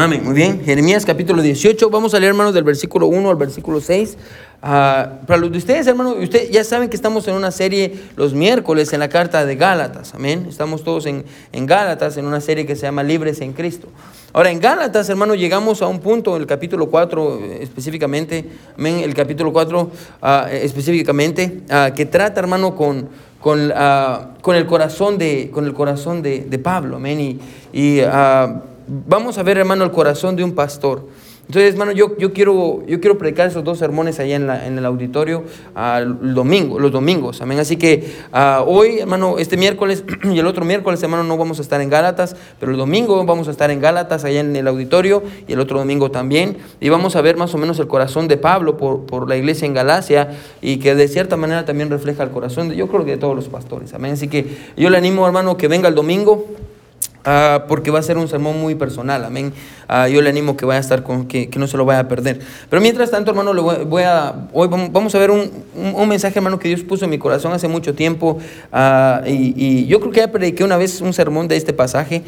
Amén, muy bien. Jeremías capítulo 18. Vamos a leer, hermanos, del versículo 1 al versículo 6. Ah, para los de ustedes, hermanos, ustedes ya saben que estamos en una serie los miércoles en la carta de Gálatas. Amén. Estamos todos en, en Gálatas, en una serie que se llama Libres en Cristo. Ahora, en Gálatas, hermanos, llegamos a un punto, en el capítulo 4 eh, específicamente, amén, el capítulo 4 ah, específicamente, ah, que trata, hermano, con, con, con, el corazón de, con el corazón de, de Pablo. Amén. Y, y vamos a ver, hermano, el corazón de un pastor. Entonces, hermano, yo, yo, quiero, yo quiero predicar esos dos sermones allá en, la, en el auditorio el domingo, los domingos. Amén. Así que ah, hoy, hermano, este miércoles y el otro miércoles, hermano, no vamos a estar en Gálatas, pero el domingo vamos a estar en Gálatas, allá en el auditorio, y el otro domingo también. Y vamos a ver más o menos el corazón de Pablo por, por la iglesia en Galacia y que de cierta manera también refleja el corazón de, yo creo que de todos los pastores. Amén. Así que yo le animo, hermano, que venga el domingo. Ah, porque va a ser un sermón muy personal, amén. Ah, yo le animo que vaya a estar con, que, que, no se lo vaya a perder. Pero mientras tanto, hermano, le voy, a, hoy vamos a ver un, un, mensaje, hermano, que Dios puso en mi corazón hace mucho tiempo. Ah, y, y, yo creo que ya prediqué una vez un sermón de este pasaje,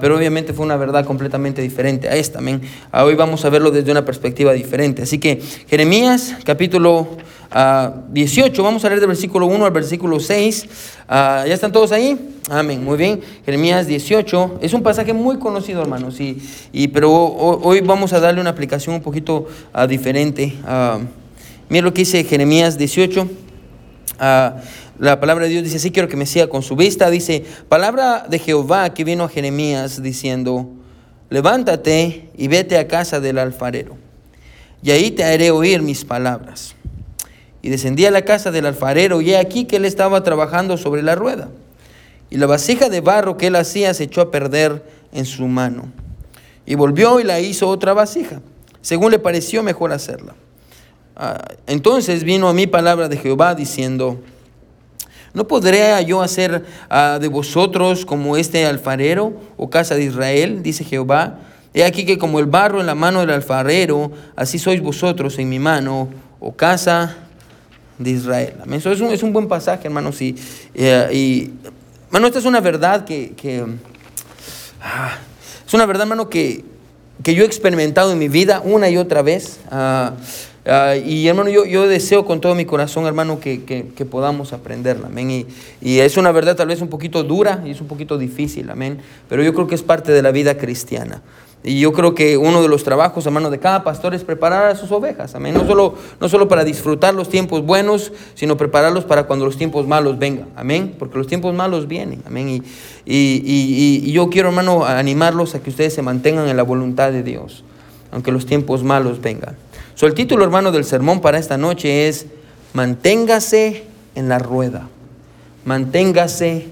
pero obviamente fue una verdad completamente diferente a esta, amén. hoy vamos a verlo desde una perspectiva diferente. Así que Jeremías, capítulo 18, vamos a leer del versículo 1 al versículo 6. ¿Ya están todos ahí? Amén, muy bien. Jeremías 18 es un pasaje muy conocido, hermanos, y, y pero hoy vamos a darle una aplicación un poquito uh, diferente. Uh, mira lo que dice Jeremías 18. Uh, la palabra de Dios dice así, quiero que me siga con su vista. Dice, palabra de Jehová que vino a Jeremías diciendo, levántate y vete a casa del alfarero, y ahí te haré oír mis palabras. Y descendí a la casa del alfarero, y he aquí que él estaba trabajando sobre la rueda y la vasija de barro que él hacía se echó a perder en su mano. Y volvió y la hizo otra vasija, según le pareció mejor hacerla. Ah, entonces vino a mí palabra de Jehová diciendo, ¿no podré yo hacer ah, de vosotros como este alfarero o casa de Israel? Dice Jehová. He aquí que como el barro en la mano del alfarero, así sois vosotros en mi mano, o casa de Israel. Eso es un, es un buen pasaje, hermanos. Y, eh, y Hermano, esta es una verdad que, ah, es una verdad, hermano, que, que, yo he experimentado en mi vida una y otra vez. Ah, ah, y hermano, yo, yo, deseo con todo mi corazón, hermano, que, que podamos aprenderla. Amén. Y, y, es una verdad tal vez un poquito dura y es un poquito difícil. Amén. Pero yo creo que es parte de la vida cristiana. Y yo creo que uno de los trabajos, hermano, de cada pastor es preparar a sus ovejas, amén. No solo, no solo para disfrutar los tiempos buenos, sino prepararlos para cuando los tiempos malos vengan, amén. Porque los tiempos malos vienen, amén. Y, y, y, yo quiero, hermano, animarlos a que ustedes se mantengan en la voluntad de Dios, aunque los tiempos malos vengan. So, el título, hermano, del sermón para esta noche es Manténgase en la rueda. Manténgase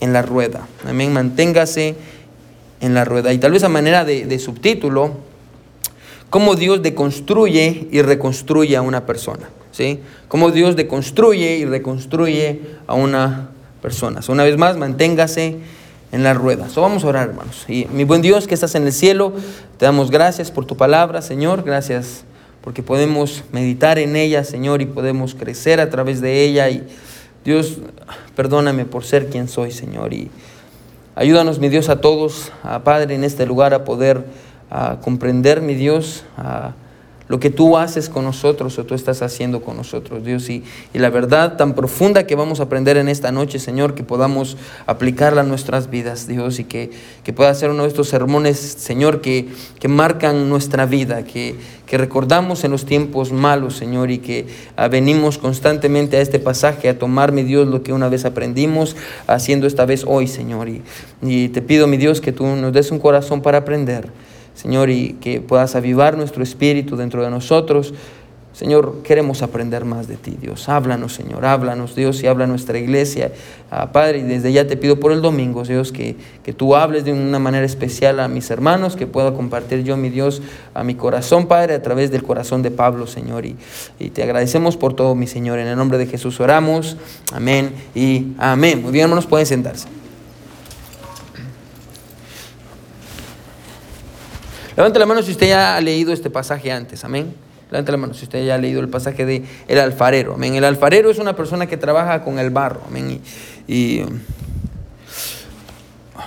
en la rueda, amén. Manténgase en la rueda. Y tal vez a manera de, subtítulo, cómo Dios deconstruye y reconstruye a una persona. ¿sí? Cómo Dios deconstruye y reconstruye a una persona. una vez más, manténgase en la rueda. So, vamos a orar, hermanos. Y mi buen Dios que estás en el cielo, te damos gracias por tu palabra, Señor. Gracias porque podemos meditar en ella, Señor, y podemos crecer a través de ella. Y Dios, perdóname por ser quien soy, Señor. Y Ayúdanos, mi Dios, a todos, a Padre, en este lugar a poder a comprender, mi Dios, lo que tú haces con nosotros o tú estás haciendo con nosotros, Dios. Y, y, la verdad tan profunda que vamos a aprender en esta noche, Señor, que podamos aplicarla a nuestras vidas, Dios, y que, que pueda ser uno de estos sermones, Señor, que, que marcan nuestra vida, que, que recordamos en los tiempos malos, Señor, y que ah, venimos constantemente a este pasaje a tomar, mi Dios, lo que una vez aprendimos, haciendo esta vez hoy, Señor. Y, y te pido, mi Dios, que tú nos des un corazón para aprender. Señor, y que puedas avivar nuestro espíritu dentro de nosotros. Señor, queremos aprender más de ti, Dios. Háblanos, Señor, háblanos, Dios, y habla nuestra iglesia. Ah, Padre, y desde ya te pido por el domingo, Dios, que, que tú hables de una manera especial a mis hermanos, que pueda compartir yo, mi Dios, a mi corazón, Padre, a través del corazón de Pablo, Señor. Y, y te agradecemos por todo, mi Señor. En el nombre de Jesús oramos. Amén y amén. Muy bien, hermanos, pueden sentarse. Levante la mano si usted ya ha leído este pasaje antes, amén. Levante la mano si usted ya ha leído el pasaje de el alfarero, amén. El alfarero es una persona que trabaja con el barro, amén. Y,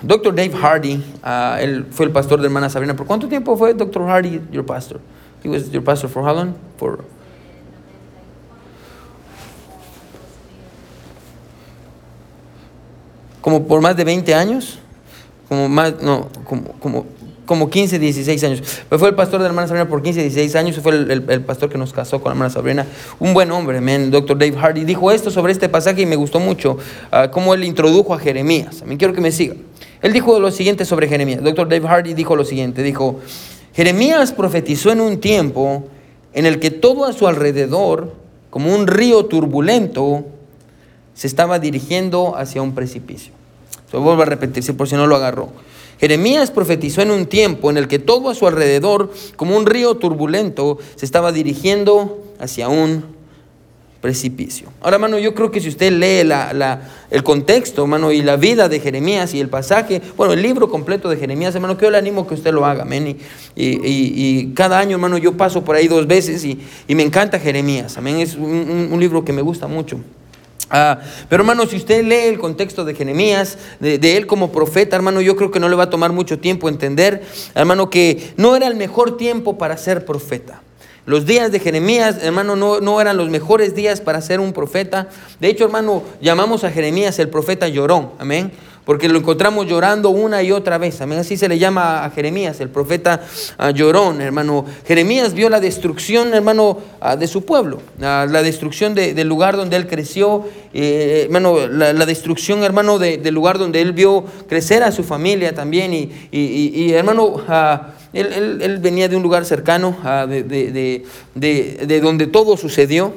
Dr. Dave Hardy, uh, él fue el pastor de hermana Sabrina. ¿Por cuánto tiempo fue Dr. Hardy your pastor? He was your pastor for how long? For como por más de 20 años, como más, no, como, como, como 15, 16 años. Pero fue el pastor de la hermana Sabrina por 15, 16 años, fue el, el, pastor que nos casó con la hermana Sabrina. Un buen hombre, man. Dr. Dave Hardy dijo esto sobre este pasaje y me gustó mucho, uh, cómo él introdujo a Jeremías. Mí quiero que me siga. Él dijo lo siguiente sobre Jeremías. Dr. Dave Hardy dijo lo siguiente, dijo, Jeremías profetizó en un tiempo en el que todo a su alrededor, como un río turbulento, se estaba dirigiendo hacia un precipicio. Se vuelvo a repetir, por si no lo agarró. Jeremías profetizó en un tiempo en el que todo a su alrededor, como un río turbulento, se estaba dirigiendo hacia un precipicio. Ahora, hermano, yo creo que si usted lee la, el contexto, hermano, y la vida de Jeremías y el pasaje, bueno, el libro completo de Jeremías, hermano, que yo le animo que usted lo haga, amén. Y, y, y, cada año, hermano, yo paso por ahí dos veces y, y me encanta Jeremías, amén. Es un, un, un libro que me gusta mucho. Ah, pero hermano, si usted lee el contexto de Jeremías, de, de, él como profeta, hermano, yo creo que no le va a tomar mucho tiempo entender, hermano, que no era el mejor tiempo para ser profeta. Los días de Jeremías, hermano, no, no, eran los mejores días para ser un profeta. De hecho, hermano, llamamos a Jeremías el profeta llorón, amén. Porque lo encontramos llorando una y otra vez. Amén. Así se le llama a Jeremías, el profeta uh, llorón, hermano. Jeremías vio la destrucción, hermano, uh, de su pueblo. Uh, la destrucción de, del lugar donde él creció. Eh, hermano, la, destrucción, hermano, de, del lugar donde él vio crecer a su familia también. Y, y, y, hermano, él, él, él, venía de un lugar cercano, de, de, de, donde todo sucedió.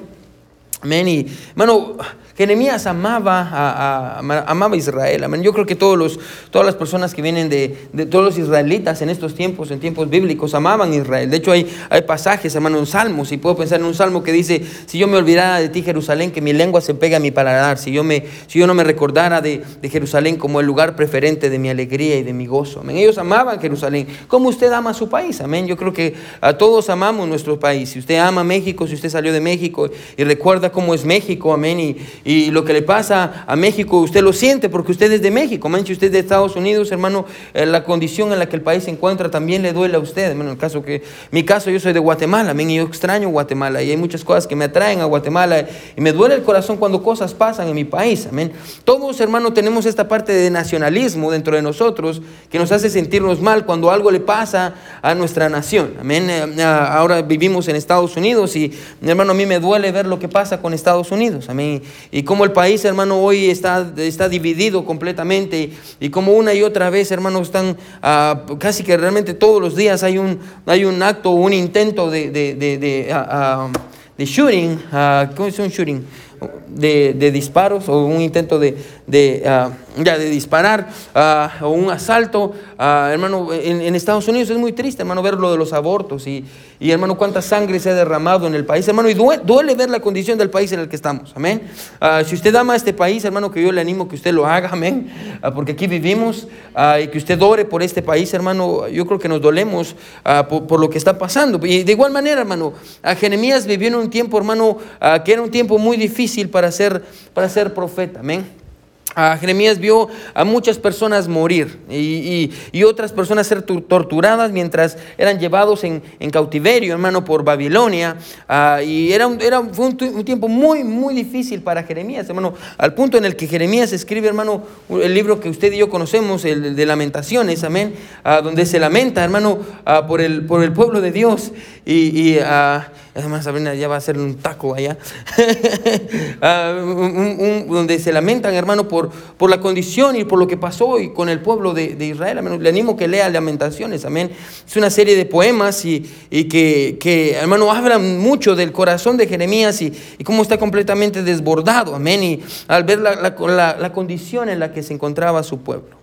Amén. Y, hermano, Jeremías amaba a, amaba a Israel. Amén. Yo creo que todos los, todas las personas que vienen de, de, todos los israelitas en estos tiempos, en tiempos bíblicos, amaban a Israel. De hecho, hay, hay pasajes, hermano, en salmos, y puedo pensar en un salmo que dice, si yo me olvidara de ti, Jerusalén, que mi lengua se pega a mi paladar, si yo, me, si yo no me recordara de, de Jerusalén como el lugar preferente de mi alegría y de mi gozo. Amén. Ellos amaban Jerusalén. como usted ama su país? Amén. Yo creo que a todos amamos nuestro país. Si usted ama México, si usted salió de México y recuerda cómo es México, amén, y lo que le pasa a México, usted lo siente porque usted es de México, man, si usted es de Estados Unidos, hermano, eh, la condición en la que el país se encuentra también le duele a usted, en el caso que, mi caso, yo soy de Guatemala, y yo extraño Guatemala, y hay muchas cosas que me atraen a Guatemala, y me duele el corazón cuando cosas pasan en mi país, amén. Todos, hermano, tenemos esta parte de nacionalismo dentro de nosotros que nos hace sentirnos mal cuando algo le pasa a nuestra nación, amén. Eh, ahora vivimos en Estados Unidos y, hermano, a mí me duele ver lo que pasa con Estados Unidos, amén, y cómo el país, hermano, hoy está, está dividido completamente y como una y otra vez, hermano, están uh, casi que realmente todos los días hay un, hay un acto, un intento de, de, de, de, uh, uh, de shooting, ¿cómo es un shooting? De, de, disparos o un intento de, de, uh, ya, de disparar uh, o un asalto. Uh, hermano, en, Estados Unidos es muy triste, hermano, ver lo de los abortos y, y, hermano, cuánta sangre se ha derramado en el país, hermano, y duele, ver la condición del país en el que estamos, amén. si usted ama a este país, hermano, que yo le animo que usted lo haga, amén, porque aquí vivimos y que usted ore por este país, hermano, yo creo que nos dolemos por, por, lo que está pasando. Y de igual manera, hermano, Jeremías vivió en un tiempo, hermano, que era un tiempo muy difícil para ser, para ser profeta, amén. Uh, Jeremías vio a muchas personas morir y, y, y, otras personas ser torturadas mientras eran llevados en, en cautiverio, hermano, por Babilonia. Uh, y era, un, era fue un, un, tiempo muy, muy difícil para Jeremías, hermano, al punto en el que Jeremías escribe, hermano, el libro que usted y yo conocemos, el de Lamentaciones, amén, uh, donde se lamenta, hermano, por, el, por el pueblo de Dios. Y, y además Sabrina ya va a hacer un taco allá, un, donde se lamentan, hermano, por por, la condición y por lo que pasó hoy con el pueblo de, de Israel. Le animo que lea Lamentaciones. Amén. Es una serie de poemas y, y que, que, hermano, hablan mucho del corazón de Jeremías y, y cómo está completamente desbordado. Amén. Y al ver la, la, la condición en la que se encontraba su pueblo.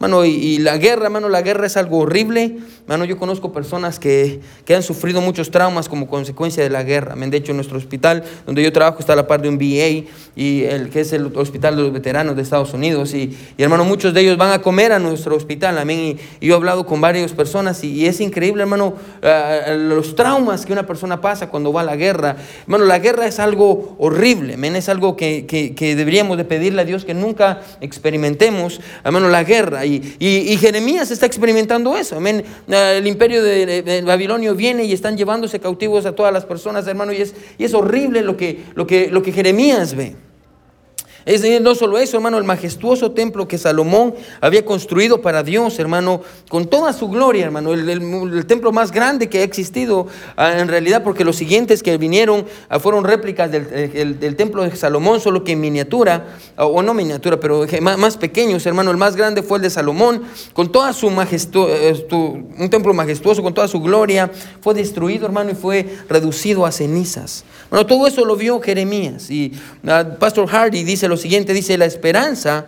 Mano, y, la guerra, mano, la guerra es algo horrible. Mano, yo conozco personas que, que, han sufrido muchos traumas como consecuencia de la guerra. De hecho, en nuestro hospital donde yo trabajo está a la par de un VA, y el, que es el hospital de los veteranos de Estados Unidos. Y, y hermano, muchos de ellos van a comer a nuestro hospital. Amén. Y yo he hablado con varias personas y, es increíble, hermano, uh, los traumas que una persona pasa cuando va a la guerra. Hermano, la guerra es algo horrible. Amén. Es algo que, que, que deberíamos de pedirle a Dios que nunca experimentemos. Hermano, la guerra. Y, Jeremías está experimentando eso. Amén. Ah, el imperio de, Babilonio viene y están llevándose cautivos a todas las personas, hermano. Y es, horrible lo que Jeremías ve. Es no solo eso, hermano, el majestuoso templo que Salomón había construido para Dios, hermano, con toda su gloria, hermano, el, templo más grande que ha existido ah, en realidad, porque los siguientes que vinieron ah, fueron réplicas del, templo de Salomón, solo que en miniatura, ah, o no miniatura, pero más, pequeños, hermano, el más grande fue el de Salomón, con toda su majestuoso, eh, un templo majestuoso, con toda su gloria, fue destruido, hermano, y fue reducido a cenizas. Bueno, todo eso lo vio Jeremías, y Pastor Hardy dice lo siguiente, dice, la esperanza,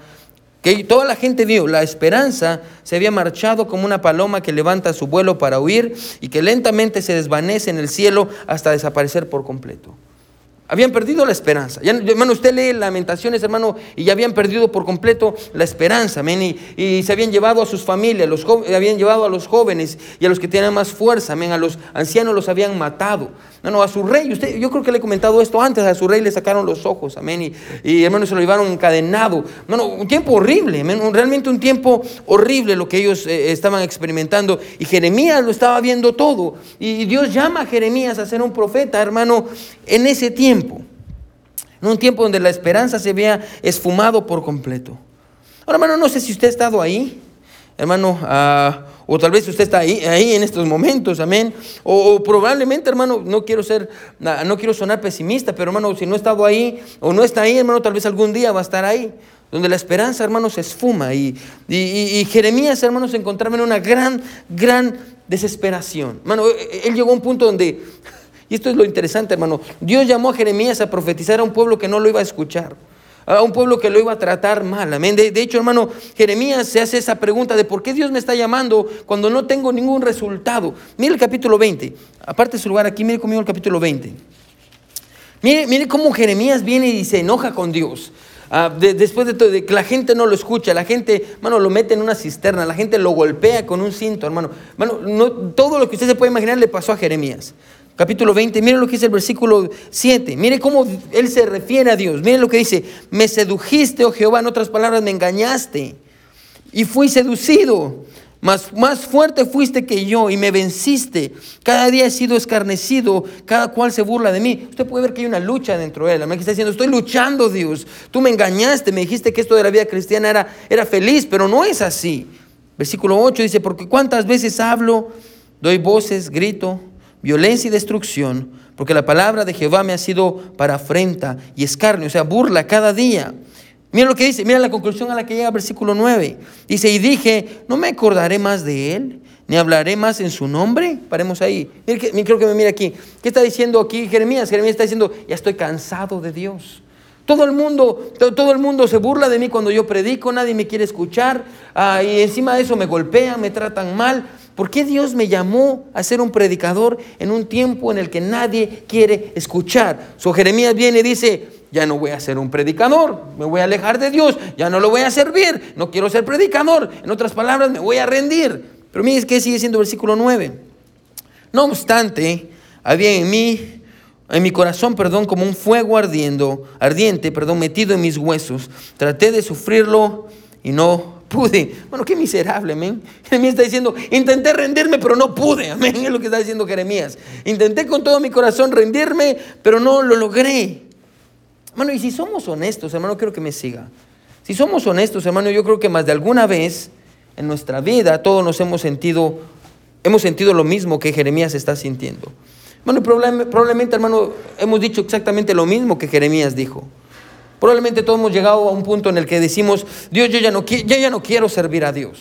que toda la gente vio, la esperanza se había marchado como una paloma que levanta su vuelo para huir y que lentamente se desvanece en el cielo hasta desaparecer por completo. Habían perdido la esperanza. Hermano, usted lee Lamentaciones, hermano, y ya habían perdido por completo la esperanza, amén. Y, se habían llevado a sus familias, los habían llevado a los jóvenes y a los que tenían más fuerza, amén. A los ancianos los habían matado. No, no, a su rey, usted, yo creo que le he comentado esto antes, a su rey le sacaron los ojos, amén. Y, y hermano, se lo llevaron encadenado. Bueno, un tiempo horrible. Realmente un tiempo horrible lo que ellos eh, estaban experimentando. Y Jeremías lo estaba viendo todo. Y Dios llama a Jeremías a ser un profeta, hermano, en ese tiempo. En un tiempo donde la esperanza se había esfumado por completo. Ahora, hermano, no sé si usted ha estado ahí, hermano, ah, o tal vez usted está ahí, en estos momentos, amén. O, probablemente, hermano, no quiero ser, ah, no quiero sonar pesimista, pero hermano, si no ha estado ahí o no está ahí, hermano, tal vez algún día va a estar ahí. Donde la esperanza, hermano, se esfuma. Y, y Jeremías, hermano, se encontraba en una gran, gran desesperación. Hermano, él llegó a un punto donde y esto es lo interesante, hermano. Dios llamó a Jeremías a profetizar a un pueblo que no lo iba a escuchar. A un pueblo que lo iba a tratar mal. Amén. De, hecho, hermano, Jeremías se hace esa pregunta de por qué Dios me está llamando cuando no tengo ningún resultado. Mire el capítulo 20. Aparte de su lugar aquí, mire conmigo el capítulo 20. Mire, mire cómo Jeremías viene y se enoja con Dios. Ah, después de, todo, de que la gente no lo escucha, la gente, hermano, lo mete en una cisterna, la gente lo golpea con un cinto, hermano. hermano no, todo lo que usted se puede imaginar le pasó a Jeremías capítulo 20, mire lo que dice el versículo 7, mire cómo él se refiere a Dios, mire lo que dice, me sedujiste, oh Jehová, en otras palabras, me engañaste y fui seducido, más, más fuerte fuiste que yo y me venciste, cada día he sido escarnecido, cada cual se burla de mí. Usted puede ver que hay una lucha dentro de él, que está diciendo, estoy luchando Dios, tú me engañaste, me dijiste que esto de la vida cristiana era, era feliz, pero no es así. Versículo 8 dice, porque cuántas veces hablo, doy voces, grito, violencia y destrucción, porque la palabra de Jehová me ha sido para afrenta y escarnio, o sea, burla cada día. Mira lo que dice, mira la conclusión a la que llega el versículo 9. Dice, y dije, no me acordaré más de él, ni hablaré más en su nombre. Paremos ahí. Mira, creo que me mira aquí. ¿Qué está diciendo aquí Jeremías? Jeremías está diciendo, ya estoy cansado de Dios. Todo el mundo, todo, el mundo se burla de mí cuando yo predico, nadie me quiere escuchar, ah, y encima de eso me golpean, me tratan mal. ¿Por qué Dios me llamó a ser un predicador en un tiempo en el que nadie quiere escuchar? So Jeremías viene y dice, ya no voy a ser un predicador, me voy a alejar de Dios, ya no lo voy a servir, no quiero ser predicador. En otras palabras, me voy a rendir. Pero mire que sigue siendo versículo 9. No obstante, había en mí, en mi corazón, perdón, como un fuego ardiendo, ardiente, perdón, metido en mis huesos. Traté de sufrirlo y no pude. Bueno, qué miserable, amén. Jeremías está diciendo, intenté rendirme, pero no pude, amén. Es lo que está diciendo Jeremías. Intenté con todo mi corazón rendirme, pero no lo logré. Hermano, y si somos honestos, hermano, quiero que me siga. Si somos honestos, hermano, yo creo que más de alguna vez en nuestra vida todos nos hemos sentido, hemos sentido lo mismo que Jeremías está sintiendo. Bueno, probablemente, hermano, hemos dicho exactamente lo mismo que Jeremías dijo. Probablemente todos hemos llegado a un punto en el que decimos, Dios, yo ya no, ya no quiero servir a Dios.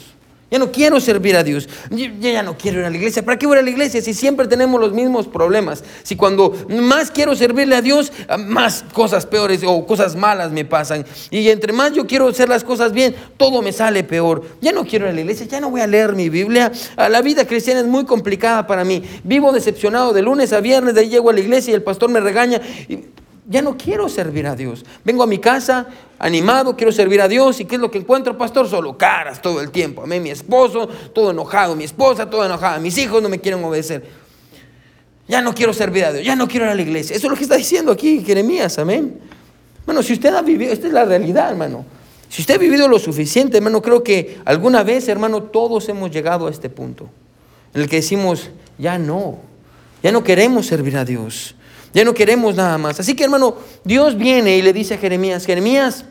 Ya no quiero servir a Dios. Yo, ya no quiero ir a la iglesia. ¿Para qué voy a la iglesia si siempre tenemos los mismos problemas? Si cuando más quiero servirle a Dios, más cosas peores o cosas malas me pasan. Y entre más yo quiero hacer las cosas bien, todo me sale peor. Ya no quiero ir a la iglesia, ya no voy a leer mi Biblia. La vida cristiana es muy complicada para mí. Vivo decepcionado de lunes a viernes, de ahí llego a la iglesia y el pastor me regaña ya no quiero servir a Dios. Vengo a mi casa animado, quiero servir a Dios. ¿Y qué es lo que encuentro, pastor? Solo caras todo el tiempo. Amén. Mi esposo, todo enojado. Mi esposa, todo enojada. Mis hijos no me quieren obedecer. Ya no quiero servir a Dios. Ya no quiero ir a la iglesia. Eso es lo que está diciendo aquí Jeremías. Amén. Bueno, si usted ha vivido, esta es la realidad, hermano. Si usted ha vivido lo suficiente, hermano, creo que alguna vez, hermano, todos hemos llegado a este punto en el que decimos, ya no, ya no queremos servir a Dios, ya no queremos nada más. Así que, hermano, Dios viene y le dice a Jeremías, Jeremías,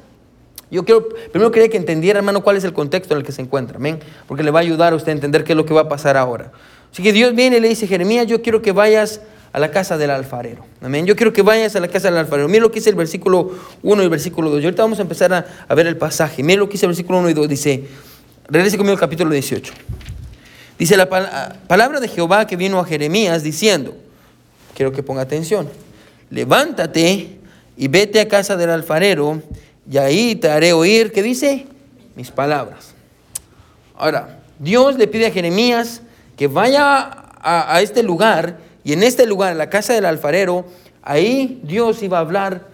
yo quiero, primero quería que entendiera, hermano, cuál es el contexto en el que se encuentra, amén, porque le va a ayudar a usted a entender qué es lo que va a pasar ahora. Así que Dios viene y le dice, Jeremías, yo quiero que vayas a la casa del alfarero. Amén. Yo quiero que vayas a la casa del alfarero. Mira lo que dice el versículo 1 y el versículo 2. Y ahorita vamos a empezar a, ver el pasaje. Mira lo que dice el versículo 1 y 2. Dice, regrese conmigo al capítulo 18. Dice la palabra de Jehová que vino a Jeremías diciendo, quiero que ponga atención, levántate y vete a casa del alfarero y ahí te haré oír, ¿qué dice? Mis palabras. Ahora, Dios le pide a Jeremías que vaya a, este lugar y en este lugar, la casa del alfarero, ahí Dios iba a hablar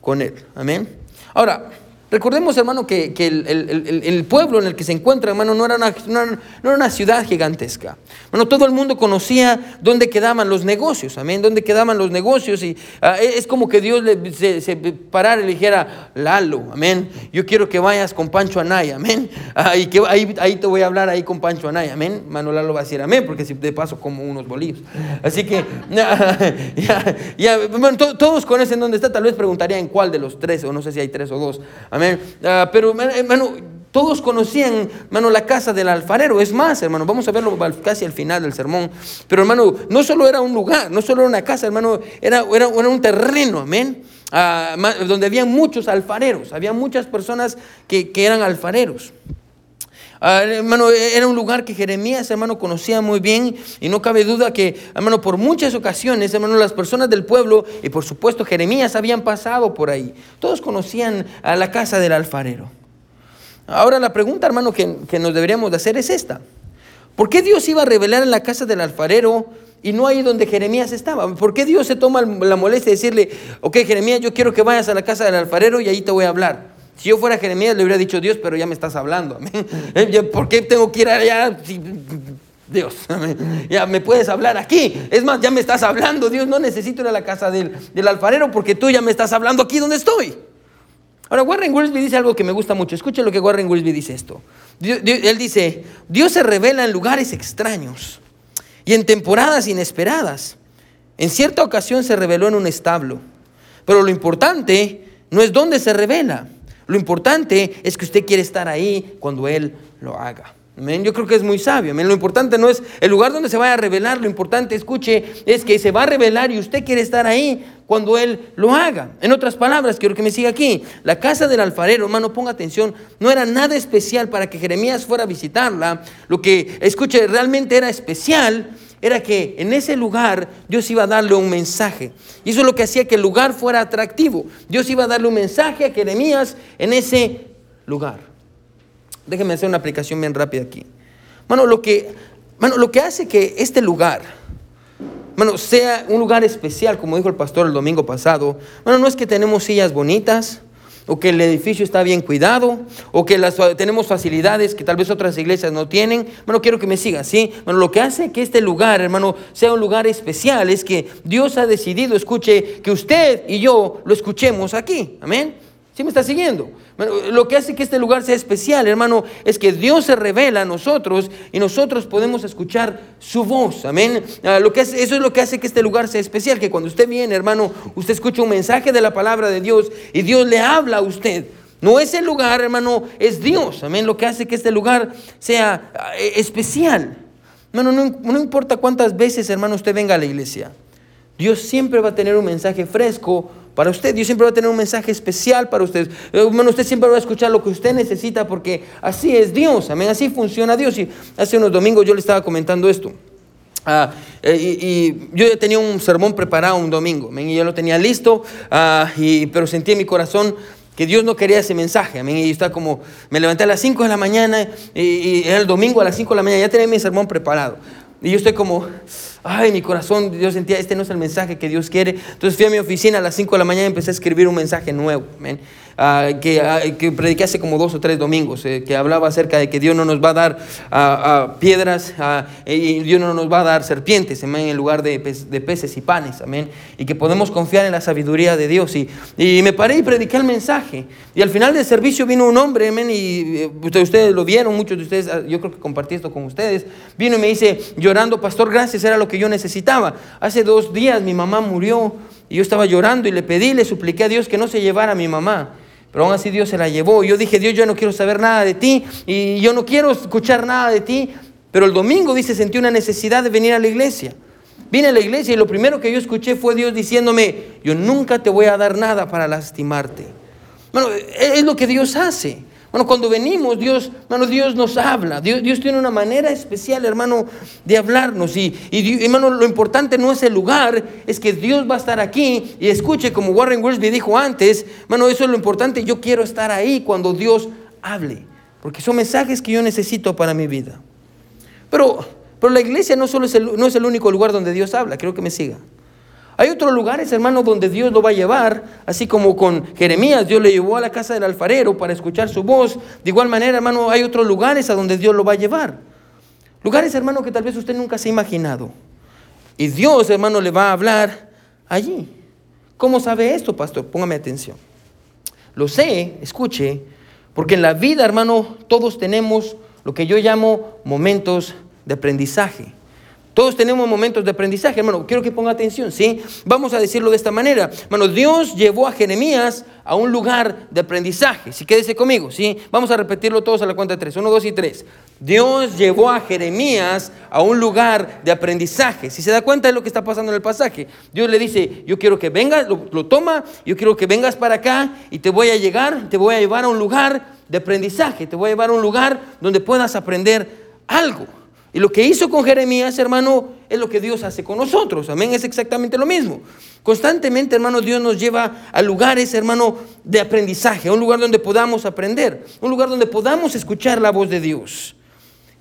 con él. Amén. Ahora, Recordemos, hermano, que, el, pueblo en el que se encuentra, hermano, no era, una, no era una ciudad gigantesca. Bueno, todo el mundo conocía dónde quedaban los negocios, amén, dónde quedaban los negocios. Y ah, e, es como que Dios le, se, parara y le dijera, Lalo, amén, yo quiero que vayas con Pancho Anaya, amén. Ah, y que ahí, ahí te voy a hablar ahí con Pancho Anaya, amén. Mano Lalo va a decir amén, porque si de paso como unos bolillos. Así que, ya, ya, bueno, todos conocen dónde está, tal vez preguntaría en cuál de los tres, o no sé si hay tres o dos, amén. Ah, pero, hermano, todos conocían, hermano, la casa del alfarero. Es más, hermano, vamos a verlo casi al final del sermón. Pero, hermano, no solo era un lugar, no solo era una casa, hermano, era, era, un terreno, amén. Ah, donde había muchos alfareros, había muchas personas que, que eran alfareros. Ah, hermano, era un lugar que Jeremías, hermano, conocía muy bien y no cabe duda que, hermano, por muchas ocasiones, hermano, las personas del pueblo y por supuesto Jeremías habían pasado por ahí. Todos conocían a la casa del alfarero. Ahora la pregunta, hermano, que, nos deberíamos de hacer es esta. ¿Por qué Dios iba a revelar en la casa del alfarero y no ahí donde Jeremías estaba? ¿Por qué Dios se toma la molestia de decirle, ok, Jeremías, yo quiero que vayas a la casa del alfarero y ahí te voy a hablar? Si yo fuera Jeremías le hubiera dicho Dios, pero ya me estás hablando. Eh, ¿Por qué tengo que ir allá? Dios, ya me puedes hablar aquí. Es más, ya me estás hablando. Dios, no necesito ir a la casa del, alfarero porque tú ya me estás hablando aquí donde estoy. Ahora, Warren Woolsby dice algo que me gusta mucho. Escuchen lo que Warren Woolsby dice esto. él dice, Dios se revela en lugares extraños y en temporadas inesperadas. En cierta ocasión se reveló en un establo. Pero lo importante no es dónde se revela, lo importante es que usted quiere estar ahí cuando Él lo haga. Yo creo que es muy sabio. Lo importante no es el lugar donde se vaya a revelar, lo importante, escuche, es que se va a revelar y usted quiere estar ahí cuando Él lo haga. En otras palabras, quiero que me siga aquí. La casa del alfarero, hermano, ponga atención, no era nada especial para que Jeremías fuera a visitarla. Lo que, escuche, realmente era especial era que en ese lugar Dios iba a darle un mensaje. Y eso es lo que hacía que el lugar fuera atractivo. Dios iba a darle un mensaje a Jeremías en ese lugar. Déjenme hacer una aplicación bien rápida aquí. Bueno, lo que, lo que hace que este lugar, bueno, sea un lugar especial, como dijo el pastor el domingo pasado, bueno, no es que tenemos sillas bonitas, o que el edificio está bien cuidado, o que las, tenemos facilidades que tal vez otras iglesias no tienen. Bueno, quiero que me sigan, ¿sí? Bueno, lo que hace que este lugar, hermano, sea un lugar especial es que Dios ha decidido, escuche, que usted y yo lo escuchemos aquí. Amén. ¿Sí me está siguiendo? lo que hace que este lugar sea especial, hermano, es que Dios se revela a nosotros y nosotros podemos escuchar su voz. Amén. Ah, lo que eso es lo que hace que este lugar sea especial, que cuando usted viene, hermano, usted escucha un mensaje de la palabra de Dios y Dios le habla a usted. No es el lugar, hermano, es Dios. Amén. Lo que hace que este lugar sea ah, e, especial. Hermano, no, no importa cuántas veces, hermano, usted venga a la iglesia. Dios siempre va a tener un mensaje fresco para usted. Dios siempre va a tener un mensaje especial para usted. Hermano, usted siempre va a escuchar lo que usted necesita porque así es Dios. Amén. Así funciona Dios. Y hace unos domingos yo le estaba comentando esto. Ah, eh, y, yo ya tenía un sermón preparado un domingo, y ya lo tenía listo, ah, y, pero sentí en mi corazón que Dios no quería ese mensaje. Amén. Y está como, me levanté a las 5 de la mañana y, y, era el domingo a las 5 de la mañana, ya tenía mi sermón preparado. Y yo estoy como, ay, mi corazón, yo sentía, este no es el mensaje que Dios quiere. Entonces fui a mi oficina a las 5 de la mañana y empecé a escribir un mensaje nuevo. Ah, que, ah, que, prediqué hace como dos o tres domingos, eh, que hablaba acerca de que Dios no nos va a dar ah, piedras y Dios no nos va a dar serpientes en lugar de, de, peces y panes, amén. Y que podemos confiar en la sabiduría de Dios. Y, y me paré y prediqué el mensaje. Y al final del servicio vino un hombre, amén, y eh, ustedes, ustedes lo vieron, muchos de ustedes, yo creo que compartí esto con ustedes. Vino y me dice, llorando, pastor, gracias, era lo que yo necesitaba. Hace dos días mi mamá murió y yo estaba llorando y le pedí, le supliqué a Dios que no se llevara a mi mamá. Pero aún así Dios se la llevó. Yo dije, Dios, yo no quiero saber nada de ti y yo no quiero escuchar nada de ti. Pero el domingo, dice, sentí una necesidad de venir a la iglesia. Vine a la iglesia y lo primero que yo escuché fue Dios diciéndome, yo nunca te voy a dar nada para lastimarte. Bueno, es lo que Dios hace. Bueno, cuando venimos, Dios, hermano, Dios nos habla. Dios, Dios, tiene una manera especial, hermano, de hablarnos. Y, y, hermano, lo importante no es el lugar, es que Dios va a estar aquí. Y escuche, como Warren Wiersbe dijo antes, hermano, eso es lo importante. Yo quiero estar ahí cuando Dios hable. Porque son mensajes que yo necesito para mi vida. Pero, pero la iglesia no solo es el, no es el único lugar donde Dios habla. Creo que me siga. Hay otros lugares, hermano, donde Dios lo va a llevar, así como con Jeremías, Dios le llevó a la casa del alfarero para escuchar su voz. De igual manera, hermano, hay otros lugares a donde Dios lo va a llevar. Lugares, hermano, que tal vez usted nunca se ha imaginado. Y Dios, hermano, le va a hablar allí. ¿Cómo sabe esto, pastor? Póngame atención. Lo sé, escuche, porque en la vida, hermano, todos tenemos lo que yo llamo momentos de aprendizaje. Todos tenemos momentos de aprendizaje, hermano. Quiero que ponga atención, ¿sí? Vamos a decirlo de esta manera. Hermano, Dios llevó a Jeremías a un lugar de aprendizaje. Si quédese conmigo, ¿sí? Vamos a repetirlo todos a la cuenta de tres. Uno, dos y tres. Dios llevó a Jeremías a un lugar de aprendizaje. Si se da cuenta de lo que está pasando en el pasaje, Dios le dice, yo quiero que vengas, lo, lo toma, yo quiero que vengas para acá y te voy a llegar, te voy a llevar a un lugar de aprendizaje, te voy a llevar a un lugar donde puedas aprender algo. Y lo que hizo con Jeremías, hermano, es lo que Dios hace con nosotros. Amén, es exactamente lo mismo. Constantemente, hermano, Dios nos lleva a lugares, hermano, de aprendizaje, a un lugar donde podamos aprender, un lugar donde podamos escuchar la voz de Dios.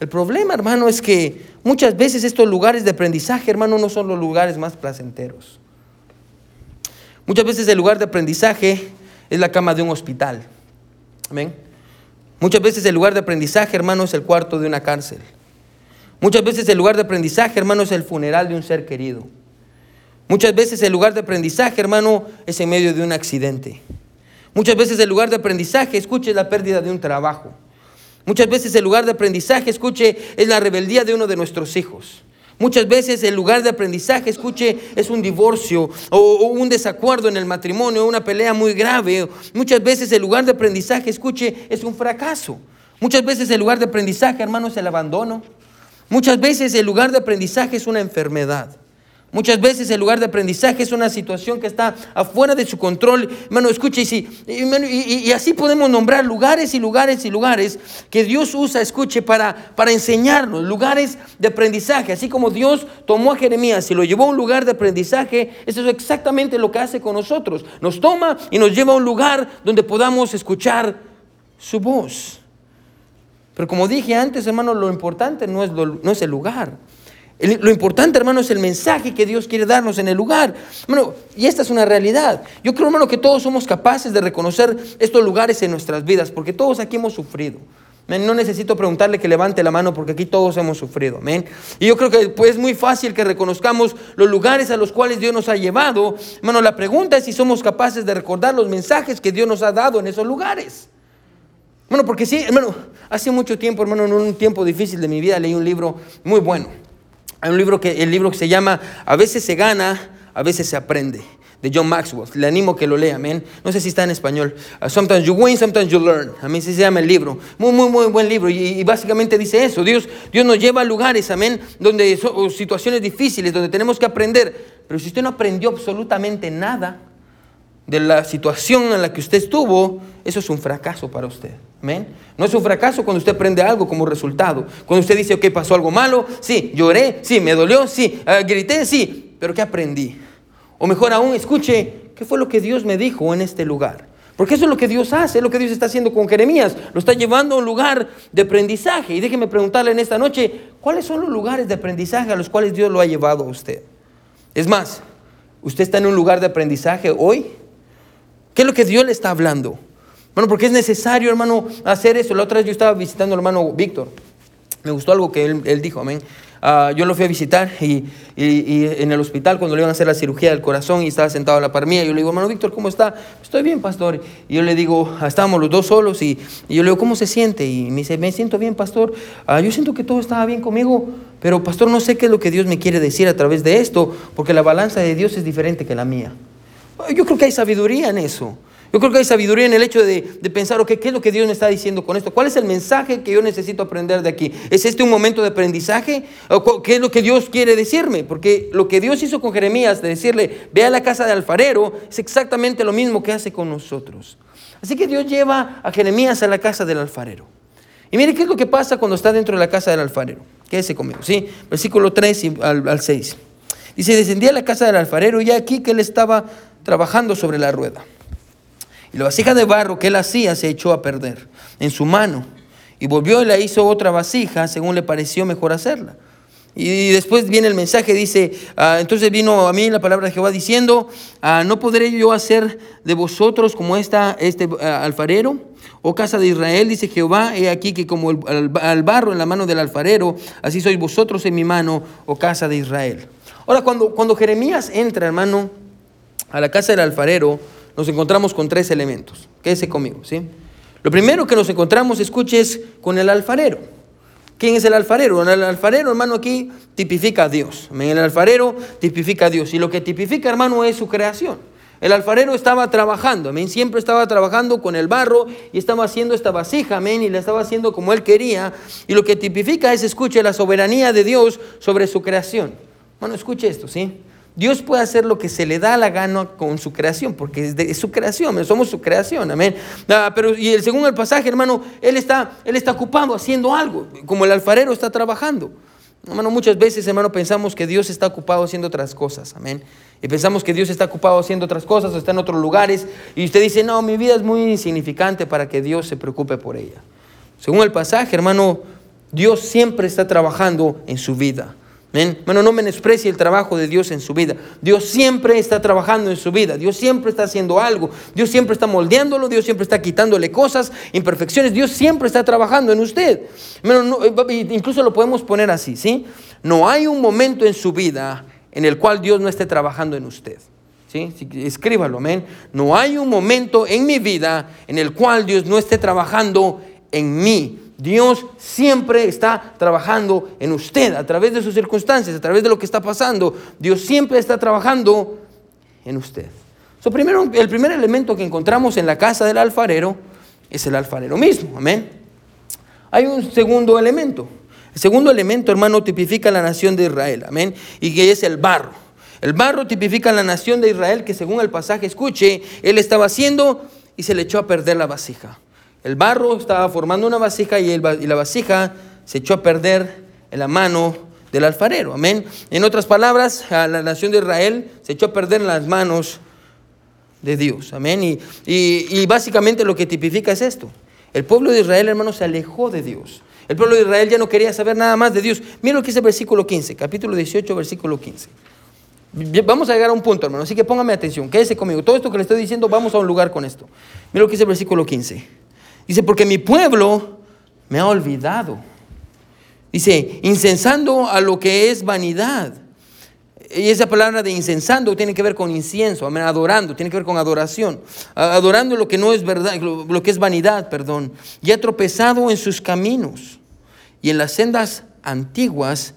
El problema, hermano, es que muchas veces estos lugares de aprendizaje, hermano, no son los lugares más placenteros. Muchas veces el lugar de aprendizaje es la cama de un hospital. Amén. Muchas veces el lugar de aprendizaje, hermano, es el cuarto de una cárcel. Muchas veces el lugar de aprendizaje, hermano, es el funeral de un ser querido. Muchas veces el lugar de aprendizaje, hermano, es en medio de un accidente. Muchas veces el lugar de aprendizaje, escuche, la pérdida de un trabajo. Muchas veces el lugar de aprendizaje, escuche, es la rebeldía de uno de nuestros hijos. Muchas veces el lugar de aprendizaje, escuche, es un divorcio o, un desacuerdo en el matrimonio, una pelea muy grave. Muchas veces el lugar de aprendizaje, escuche, es un fracaso. Muchas veces el lugar de aprendizaje, hermano, es el abandono. Muchas veces el lugar de aprendizaje es una enfermedad. Muchas veces el lugar de aprendizaje es una situación que está afuera de su control. Hermano, escuche, y, así podemos nombrar lugares y lugares y lugares que Dios usa, escuche, para, para enseñarnos, lugares de aprendizaje. Así como Dios tomó a Jeremías y lo llevó a un lugar de aprendizaje, eso es exactamente lo que hace con nosotros. Nos toma y nos lleva a un lugar donde podamos escuchar su voz. Pero como dije antes, hermano, lo importante no es, no es el lugar. lo importante, hermano, es el mensaje que Dios quiere darnos en el lugar. Hermano, y esta es una realidad. Yo creo, hermano, que todos somos capaces de reconocer estos lugares en nuestras vidas, porque todos aquí hemos sufrido. No necesito preguntarle que levante la mano porque aquí todos hemos sufrido. Amén. Y yo creo que pues, es muy fácil que reconozcamos los lugares a los cuales Dios nos ha llevado. Hermano, la pregunta es si somos capaces de recordar los mensajes que Dios nos ha dado en esos lugares. Bueno, porque sí, hermano, hace mucho tiempo, hermano, en un tiempo difícil de mi vida leí un libro muy bueno. Hay un libro que, el libro que se llama A veces se gana, a veces se aprende, de John Maxwell. Le animo que lo lea, amén. No sé si está en español. Uh, sometimes you win, sometimes you learn. A mí se llama el libro. Muy, muy, muy buen libro. Y, básicamente dice eso. Dios, Dios nos lleva a lugares, amén, donde son situaciones difíciles, donde tenemos que aprender. Pero si usted no aprendió absolutamente nada de la situación en la que usted estuvo, eso es un fracaso para usted. No es un fracaso cuando usted aprende algo como resultado. Cuando usted dice, ok, pasó algo malo, sí, lloré, sí, me dolió, sí, ah, grité, sí, pero ¿qué aprendí? O mejor aún, escuche, ¿qué fue lo que Dios me dijo en este lugar? Porque eso es lo que Dios hace, es lo que Dios está haciendo con Jeremías. Lo está llevando a un lugar de aprendizaje. Y déjeme preguntarle en esta noche, ¿cuáles son los lugares de aprendizaje a los cuales Dios lo ha llevado a usted? Es más, ¿usted está en un lugar de aprendizaje hoy? ¿Qué es lo que Dios le está hablando? Bueno, porque es necesario, hermano, hacer eso. La otra vez yo estaba visitando al hermano Víctor. Me gustó algo que él, él dijo, amén. Ah, yo lo fui a visitar y, y, en el hospital cuando le iban a hacer la cirugía del corazón y estaba sentado a la par mía, yo le digo, hermano Víctor, ¿cómo está? Estoy bien, pastor. Y yo le digo, ah, estábamos los dos solos y, y, yo le digo, ¿cómo se siente? Y me dice, me siento bien, pastor. Ah, yo siento que todo estaba bien conmigo, pero pastor, no sé qué es lo que Dios me quiere decir a través de esto, porque la balanza de Dios es diferente que la mía. Yo creo que hay sabiduría en eso. Yo creo que hay sabiduría en el hecho de, pensar, ¿qué es lo que Dios me está diciendo con esto? ¿Cuál es el mensaje que yo necesito aprender de aquí? ¿Es este un momento de aprendizaje? ¿O ¿Qué es lo que Dios quiere decirme? Porque lo que Dios hizo con Jeremías de decirle, ve a la casa del alfarero, es exactamente lo mismo que hace con nosotros. Así que Dios lleva a Jeremías a la casa del alfarero. Y mire qué es lo que pasa cuando está dentro de la casa del alfarero. Quédese conmigo, ¿sí? Versículo 3 al, al 6. Dice, descendía a la casa del alfarero y aquí que él estaba trabajando sobre la rueda. Y la vasija de barro que él hacía se echó a perder en su mano. Y volvió y la hizo otra vasija según le pareció mejor hacerla. Y después viene el mensaje, dice, ah, entonces vino a mí la palabra de Jehová diciendo, ah, ¿no podré yo hacer de vosotros como esta, este ah, alfarero? Oh casa de Israel, dice Jehová, he aquí que como el, al barro en la mano del alfarero, así sois vosotros en mi mano, oh casa de Israel. Ahora, cuando, cuando Jeremías entra, hermano, a la casa del alfarero, nos encontramos con tres elementos. Quédese conmigo, ¿sí? Lo primero que nos encontramos, escuches, con el alfarero. ¿Quién es el alfarero? El alfarero, hermano, aquí tipifica a Dios. El alfarero tipifica a Dios. Y lo que tipifica, hermano, es su creación. El alfarero estaba trabajando, amén. Siempre estaba trabajando con el barro y estaba haciendo esta vasija, amén. Y la estaba haciendo como él quería. Y lo que tipifica es, escuche, la soberanía de Dios sobre su creación. Bueno, escuche esto, ¿sí? Dios puede hacer lo que se le da la gana con su creación, porque es, su creación, somos su creación, amén. Ah, pero y el, según el pasaje, hermano, él está, él está ocupado haciendo algo, como el alfarero está trabajando. Hermano, muchas veces, hermano, pensamos que Dios está ocupado haciendo otras cosas, amén. Y pensamos que Dios está ocupado haciendo otras cosas o está en otros lugares. Y usted dice, no, mi vida es muy insignificante para que Dios se preocupe por ella. Según el pasaje, hermano, Dios siempre está trabajando en su vida. Bueno, no menosprecie el trabajo de Dios en su vida. Dios siempre está trabajando en su vida. Dios siempre está haciendo algo. Dios siempre está moldeándolo. Dios siempre está quitándole cosas, imperfecciones. Dios siempre está trabajando en usted. Eh, incluso lo podemos poner así, ¿sí? No hay un momento en su vida en el cual Dios no esté trabajando en usted. ¿Sí? Escríbalo, amén. No hay un momento en mi vida en el cual Dios no esté trabajando en mí. Dios siempre está trabajando en usted a través de sus circunstancias, a través de lo que está pasando. Dios siempre está trabajando en usted. el primer elemento que encontramos en la casa del alfarero es el alfarero mismo. Amén. Hay un segundo elemento. El segundo elemento, hermano, tipifica la nación de Israel. Amén. Y que es el barro. El barro tipifica la nación de Israel que según el pasaje escuche, él estaba haciendo y se le echó a perder la vasija. El barro estaba formando una vasija y, la vasija se echó a perder en la mano del alfarero. Amén. En otras palabras, a la nación de Israel se echó a perder en las manos de Dios. Amén. Y, y, básicamente lo que tipifica es esto. El pueblo de Israel, hermano, se alejó de Dios. El pueblo de Israel ya no quería saber nada más de Dios. Mira lo que dice el versículo 15, capítulo 18, versículo 15. Vamos a llegar a un punto, hermano, así que póngame atención, quédese conmigo. Todo esto que le estoy diciendo, vamos a un lugar con esto. Mira lo que dice el versículo 15. Dice, porque mi pueblo me ha olvidado. Dice, incensando a lo que es vanidad. Y esa palabra de incensando tiene que ver con incienso, adorando, tiene que ver con adoración. Adorando lo que no es verdad, lo que es vanidad, perdón. Y ha tropezado en sus caminos y en las sendas antiguas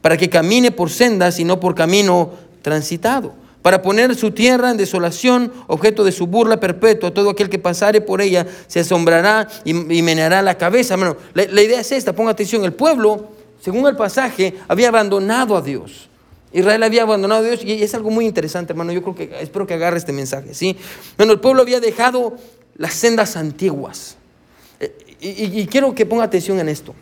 para que camine por sendas y no por camino transitado para poner su tierra en desolación, objeto de su burla perpetua. Todo aquel que pasare por ella se asombrará y, meneará la cabeza. Bueno, la, idea es esta, ponga atención, el pueblo, según el pasaje, había abandonado a Dios. Israel había abandonado a Dios y es algo muy interesante, hermano. Yo creo que espero que agarre este mensaje, ¿sí? Bueno, el pueblo había dejado las sendas antiguas. Eh, y quiero que ponga atención en esto.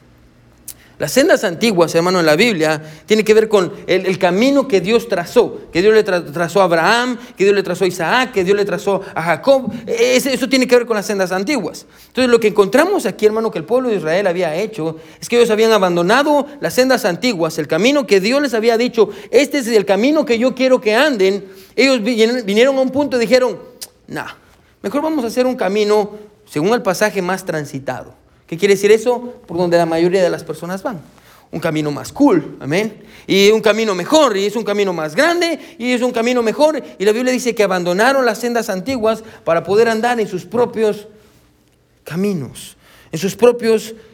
Las sendas antiguas, hermano, en la Biblia, tiene que ver con el, camino que Dios trazó, que Dios le trazó a Abraham, que Dios le trazó a Isaac, que Dios le trazó a Jacob. eso tiene que ver con las sendas antiguas. Entonces, lo que encontramos aquí, hermano, que el pueblo de Israel había hecho, es que ellos habían abandonado las sendas antiguas, el camino que Dios les había dicho, este es el camino que yo quiero que anden. Ellos vinieron a un punto y dijeron, no, mejor vamos a hacer un camino, según el pasaje, más transitado. ¿Qué quiere decir eso? Por donde la mayoría de las personas van. Un camino más cool, amén. Y un camino mejor, y es un camino más grande, y es un camino mejor. Y la Biblia dice que abandonaron las sendas antiguas para poder andar en sus propios caminos, en sus propios caminos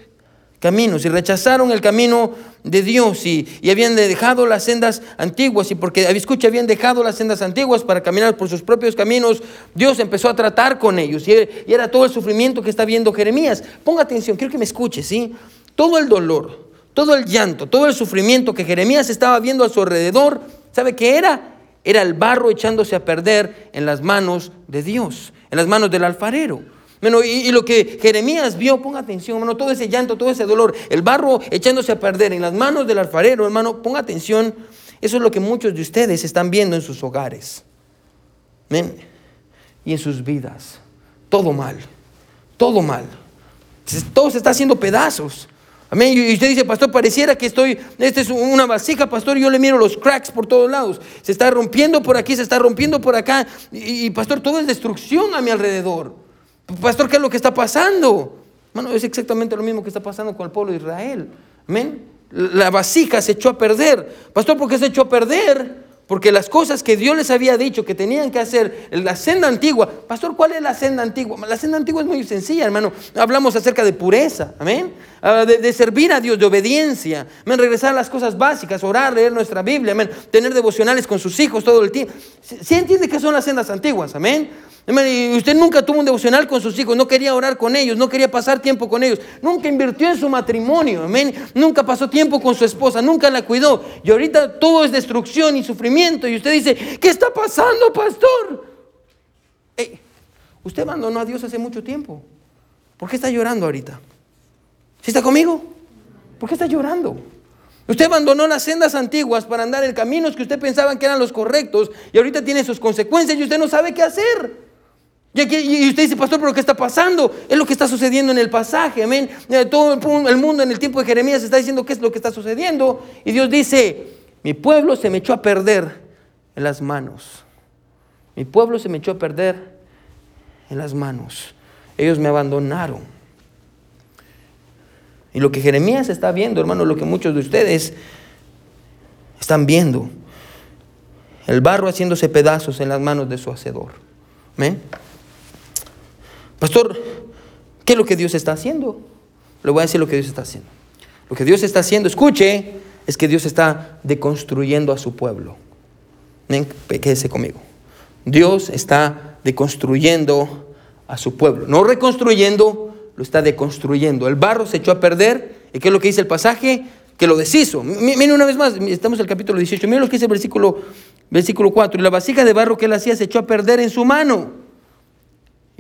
y rechazaron el camino de Dios y, habían dejado las sendas antiguas y porque, escucha, habían dejado las sendas antiguas para caminar por sus propios caminos, Dios empezó a tratar con ellos y, y era todo el sufrimiento que está viendo Jeremías. Ponga atención, quiero que me escuche, ¿sí? Todo el dolor, todo el llanto, todo el sufrimiento que Jeremías estaba viendo a su alrededor, ¿sabe qué era? Era el barro echándose a perder en las manos de Dios, en las manos del alfarero. Bueno, y, lo que Jeremías vio, ponga atención, hermano, todo ese llanto, todo ese dolor, el barro echándose a perder en las manos del alfarero, hermano, ponga atención, eso es lo que muchos de ustedes están viendo en sus hogares. Y en sus vidas. Todo mal, todo mal. Todo se está haciendo pedazos. Amén. Y usted dice, pastor, pareciera que estoy, esta es una vasija, pastor, y yo le miro los cracks por todos lados. Se está rompiendo por aquí, se está rompiendo por acá. y pastor, todo es destrucción a mi alrededor. Pastor, ¿qué es lo que está pasando? Bueno, es exactamente lo mismo que está pasando con el pueblo de Israel. Amén. La vasija se echó a perder. Pastor, ¿por qué se echó a perder? Porque las cosas que Dios les había dicho que tenían que hacer, la senda antigua, pastor, ¿cuál es la senda antigua? La senda antigua es muy sencilla, hermano. Hablamos acerca de pureza, amén. Ah, de, servir a Dios, de obediencia, amén. Regresar a las cosas básicas, orar, leer nuestra Biblia, amén. Tener devocionales con sus hijos todo el tiempo. ¿Sí entiende qué son las sendas antiguas? Amén. Y usted nunca tuvo un devocional con sus hijos, no quería orar con ellos, no quería pasar tiempo con ellos, nunca invirtió en su matrimonio, amén. Nunca pasó tiempo con su esposa, nunca la cuidó. Y ahorita todo es destrucción y sufrimiento. Y usted dice, ¿qué está pasando, pastor? usted abandonó a Dios hace mucho tiempo. ¿Por qué está llorando ahorita? ¿Sí está conmigo? ¿Por qué está llorando? Usted abandonó las sendas antiguas para andar en caminos que usted pensaba que eran los correctos y ahorita tiene sus consecuencias y usted no sabe qué hacer. Y, usted dice, pastor, pero ¿qué está pasando? Es lo que está sucediendo en el pasaje, amén. Todo el mundo en el tiempo de Jeremías está diciendo qué es lo que está sucediendo. Y Dios dice, mi pueblo se me echó a perder en las manos. Mi pueblo se me echó a perder en las manos. Ellos me abandonaron. Y lo que Jeremías está viendo, hermano, lo que muchos de ustedes están viendo. El barro haciéndose pedazos en las manos de su hacedor. ¿Amén? Pastor, ¿qué es lo que Dios está haciendo? Le voy a decir lo que Dios está haciendo. Lo que Dios está haciendo, escuche, es que Dios está deconstruyendo a su pueblo. Quédese conmigo. Dios está deconstruyendo a su pueblo. No reconstruyendo, lo está deconstruyendo. El barro se echó a perder. ¿Y qué es lo que dice el pasaje? Que lo deshizo. Miren una vez más, estamos en el capítulo 18. Miren lo que dice el versículo, versículo 4. Y la vasija de barro que él hacía se echó a perder en su mano.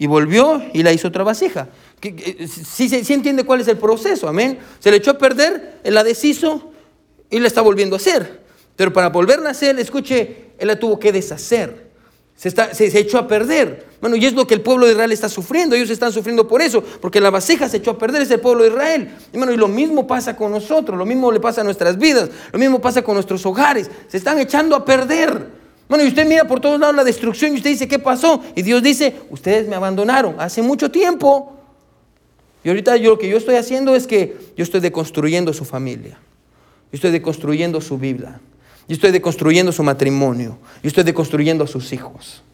Y volvió y la hizo otra vasija. Si sí, entiende cuál es el proceso, amén. Se le echó a perder, él la deshizo y la está volviendo a hacer. Pero para volverla a hacer, escuche, él la tuvo que deshacer. Se, está, se, echó a perder. Bueno, y es lo que el pueblo de Israel está sufriendo. Ellos están sufriendo por eso, porque la vasija se echó a perder, es el pueblo de Israel. Y, bueno, y lo mismo pasa con nosotros, lo mismo le pasa a nuestras vidas, lo mismo pasa con nuestros hogares. Se están echando a perder. Bueno, y usted mira por todos lados la destrucción y usted dice, ¿qué pasó? Y Dios dice, ustedes me abandonaron hace mucho tiempo. Y ahorita yo lo que yo estoy haciendo es que yo estoy deconstruyendo su familia. Yo estoy deconstruyendo su Biblia. Yo estoy deconstruyendo su matrimonio. Yo estoy deconstruyendo a sus hijos.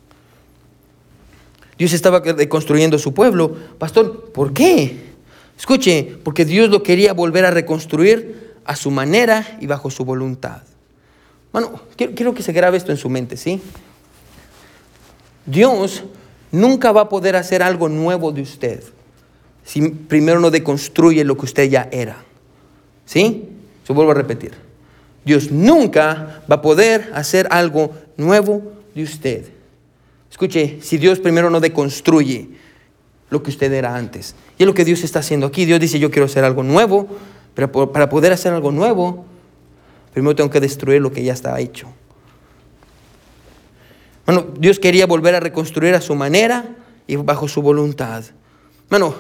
Dios estaba deconstruyendo su pueblo. Pastor, ¿por qué? Escuche, porque Dios lo quería volver a reconstruir a su manera y bajo su voluntad. Bueno, quiero, que se grabe esto en su mente, ¿sí? Dios nunca va a poder hacer algo nuevo de usted si primero no deconstruye lo que usted ya era. ¿Sí? Se vuelvo a repetir. Dios nunca va a poder hacer algo nuevo de usted. Escuche, si Dios primero no deconstruye lo que usted era antes. Y es lo que Dios está haciendo aquí. Dios dice, yo quiero hacer algo nuevo, pero para poder hacer algo nuevo, Primero tengo que destruir lo que ya está hecho. Bueno, Dios quería volver a reconstruir a su manera y bajo su voluntad. Bueno,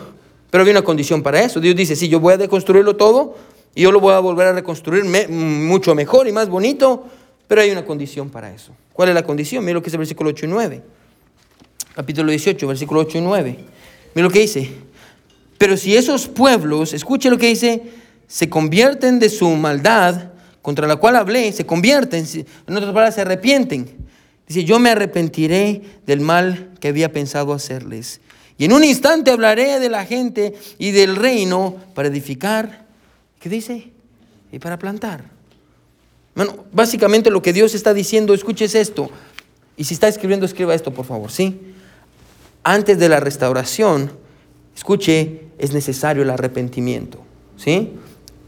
pero había una condición para eso. Dios dice, sí, yo voy a deconstruirlo todo y yo lo voy a volver a reconstruir mucho mejor y más bonito, pero hay una condición para eso. ¿Cuál es la condición? Mira lo que es el versículo 8 y 9. capítulo 18, versículo 8 y 9. Mira lo que dice. Pero si esos pueblos, escuche lo que dice, se convierten de su maldad contra la cual hablé, se convierten, en otras palabras, se arrepienten. Dice, yo me arrepentiré del mal que había pensado hacerles. Y en un instante hablaré de la gente y del reino para edificar, ¿qué dice? Y para plantar. Bueno, básicamente lo que Dios está diciendo, escuches esto. Y si está escribiendo, escriba esto, por favor, ¿sí? Antes de la restauración, escuche, es necesario el arrepentimiento, ¿sí?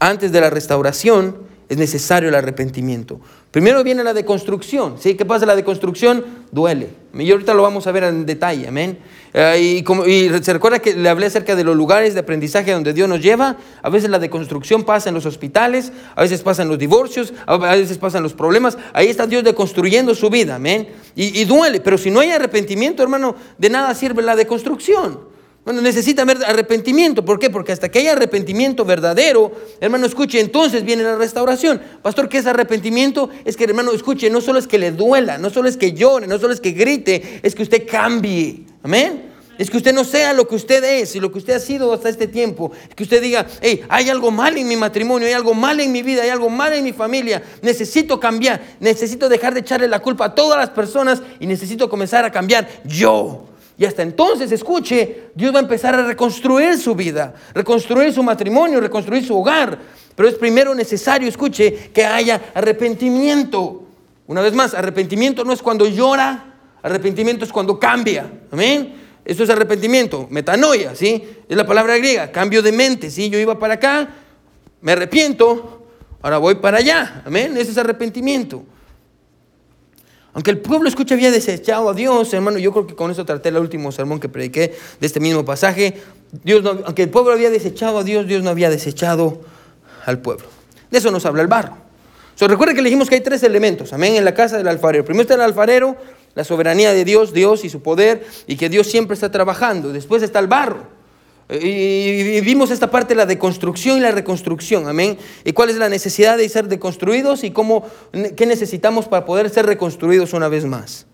Antes de la restauración es necesario el arrepentimiento. Primero viene la deconstrucción, ¿sí? ¿Qué pasa? La deconstrucción duele. Y ahorita lo vamos a ver en detalle, amén. Eh, y, se recuerda que le hablé acerca de los lugares de aprendizaje donde Dios nos lleva. A veces la deconstrucción pasa en los hospitales, a veces pasa en los divorcios, a veces pasan los problemas. Ahí está Dios deconstruyendo su vida, amén. Y duele, pero si no hay arrepentimiento, hermano, de nada sirve la deconstrucción. Bueno, necesita haber arrepentimiento. ¿Por qué? Porque hasta que haya arrepentimiento verdadero, hermano, escuche, entonces viene la restauración. Pastor, ¿qué es arrepentimiento? Es que, hermano, escuche, no solo es que le duela, no solo es que llore, no solo es que grite, es que usted cambie. Amén. Es que usted no sea lo que usted es y lo que usted ha sido hasta este tiempo. Es que usted diga, hey, hay algo mal en mi matrimonio, hay algo mal en mi vida, hay algo mal en mi familia. Necesito cambiar, necesito dejar de echarle la culpa a todas las personas y necesito comenzar a cambiar yo. Y hasta entonces, escuche, Dios va a empezar a reconstruir su vida, reconstruir su matrimonio, reconstruir su hogar. Pero es primero necesario, escuche, que haya arrepentimiento. Una vez más, arrepentimiento no es cuando llora, arrepentimiento es cuando cambia. Amén. Esto es arrepentimiento, metanoia, ¿sí? Es la palabra griega, cambio de mente, ¿sí? Yo iba para acá, me arrepiento, ahora voy para allá. Amén. Ese es arrepentimiento. Aunque el pueblo, escucha, había desechado a Dios, hermano, yo creo que con eso traté el último sermón que prediqué de este mismo pasaje. Dios aunque el pueblo había desechado a Dios, Dios no había desechado al pueblo. De eso nos habla el barro. So, recuerda que dijimos que hay tres elementos, amén, en la casa del alfarero. Primero está el alfarero, la soberanía de Dios, Dios y su poder, y que Dios siempre está trabajando. Después está el barro. Y vimos esta parte la deconstrucción y la reconstrucción, amén. Y cuál es la necesidad de ser deconstruidos y cómo, qué necesitamos para poder ser reconstruidos una vez más.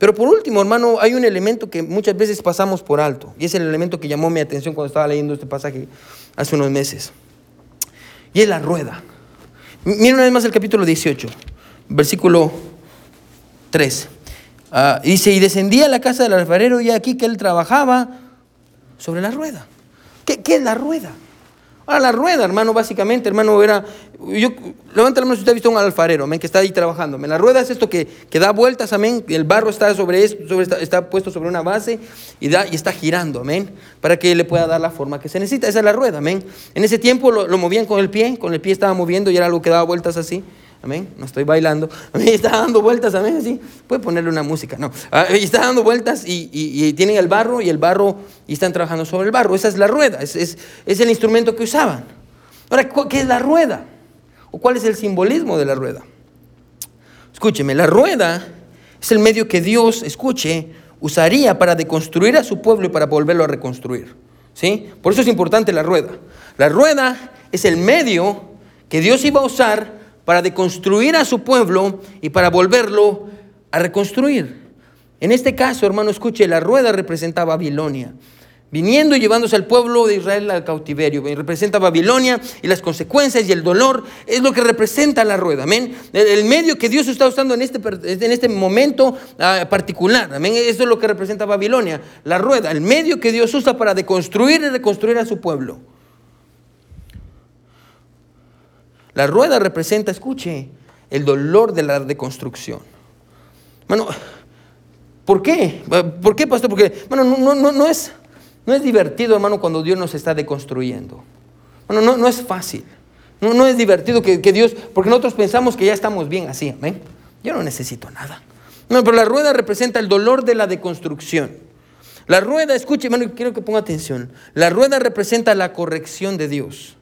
Pero por último, hermano, hay un elemento que muchas veces pasamos por alto, y es el elemento que llamó mi atención cuando estaba leyendo este pasaje hace unos meses. Y es la rueda. Miren una vez más el capítulo 18, versículo 3. Ah, dice, y descendía a la casa del alfarero y aquí que él trabajaba sobre la rueda. ¿Qué, es la rueda? Ahora, la rueda, hermano, básicamente, hermano, era. Yo, levanta la mano si usted ha visto un alfarero, amén, que está ahí trabajando. La rueda es esto que, que da vueltas, amén. El barro está sobre esto, sobre, está, puesto sobre una base y, da, y está girando, amén, para que le pueda dar la forma que se necesita. Esa es la rueda, amén. En ese tiempo lo, lo movían con el pie, con el pie estaba moviendo y era algo que daba vueltas así. Amén. No estoy bailando. Amén. Está dando vueltas. Amén. Así. Puede ponerle una música. No. Ah, está dando vueltas y, y, tienen el barro y el barro y están trabajando sobre el barro. Esa es la rueda. Es, es, es el instrumento que usaban. Ahora, ¿qué es la rueda? ¿O cuál es el simbolismo de la rueda? Escúcheme, la rueda es el medio que Dios, escuche, usaría para deconstruir a su pueblo y para volverlo a reconstruir. ¿Sí? Por eso es importante la rueda. La rueda es el medio que Dios iba a usar para deconstruir a su pueblo y para volverlo a reconstruir. En este caso, hermano, escuche, la rueda representa a Babilonia. Viniendo y llevándose al pueblo de Israel al cautiverio. Representa Babilonia y las consecuencias y el dolor es lo que representa la rueda. Amén. El medio que Dios está usando en este, en este momento ah, particular. Amén. Eso es lo que representa Babilonia. La rueda, el medio que Dios usa para deconstruir y reconstruir a su pueblo. La rueda representa, escuche, el dolor de la deconstrucción. Bueno, ¿por qué? ¿Por qué, pastor? Porque, no, no, no, es, no es divertido, hermano, cuando Dios nos está deconstruyendo. Bueno, no, no es fácil. No, no es divertido que, que, Dios, porque nosotros pensamos que ya estamos bien así. Yo no necesito nada. No, pero la rueda representa el dolor de la deconstrucción. La rueda, escuche, hermano, quiero que ponga atención. La rueda representa la corrección de Dios.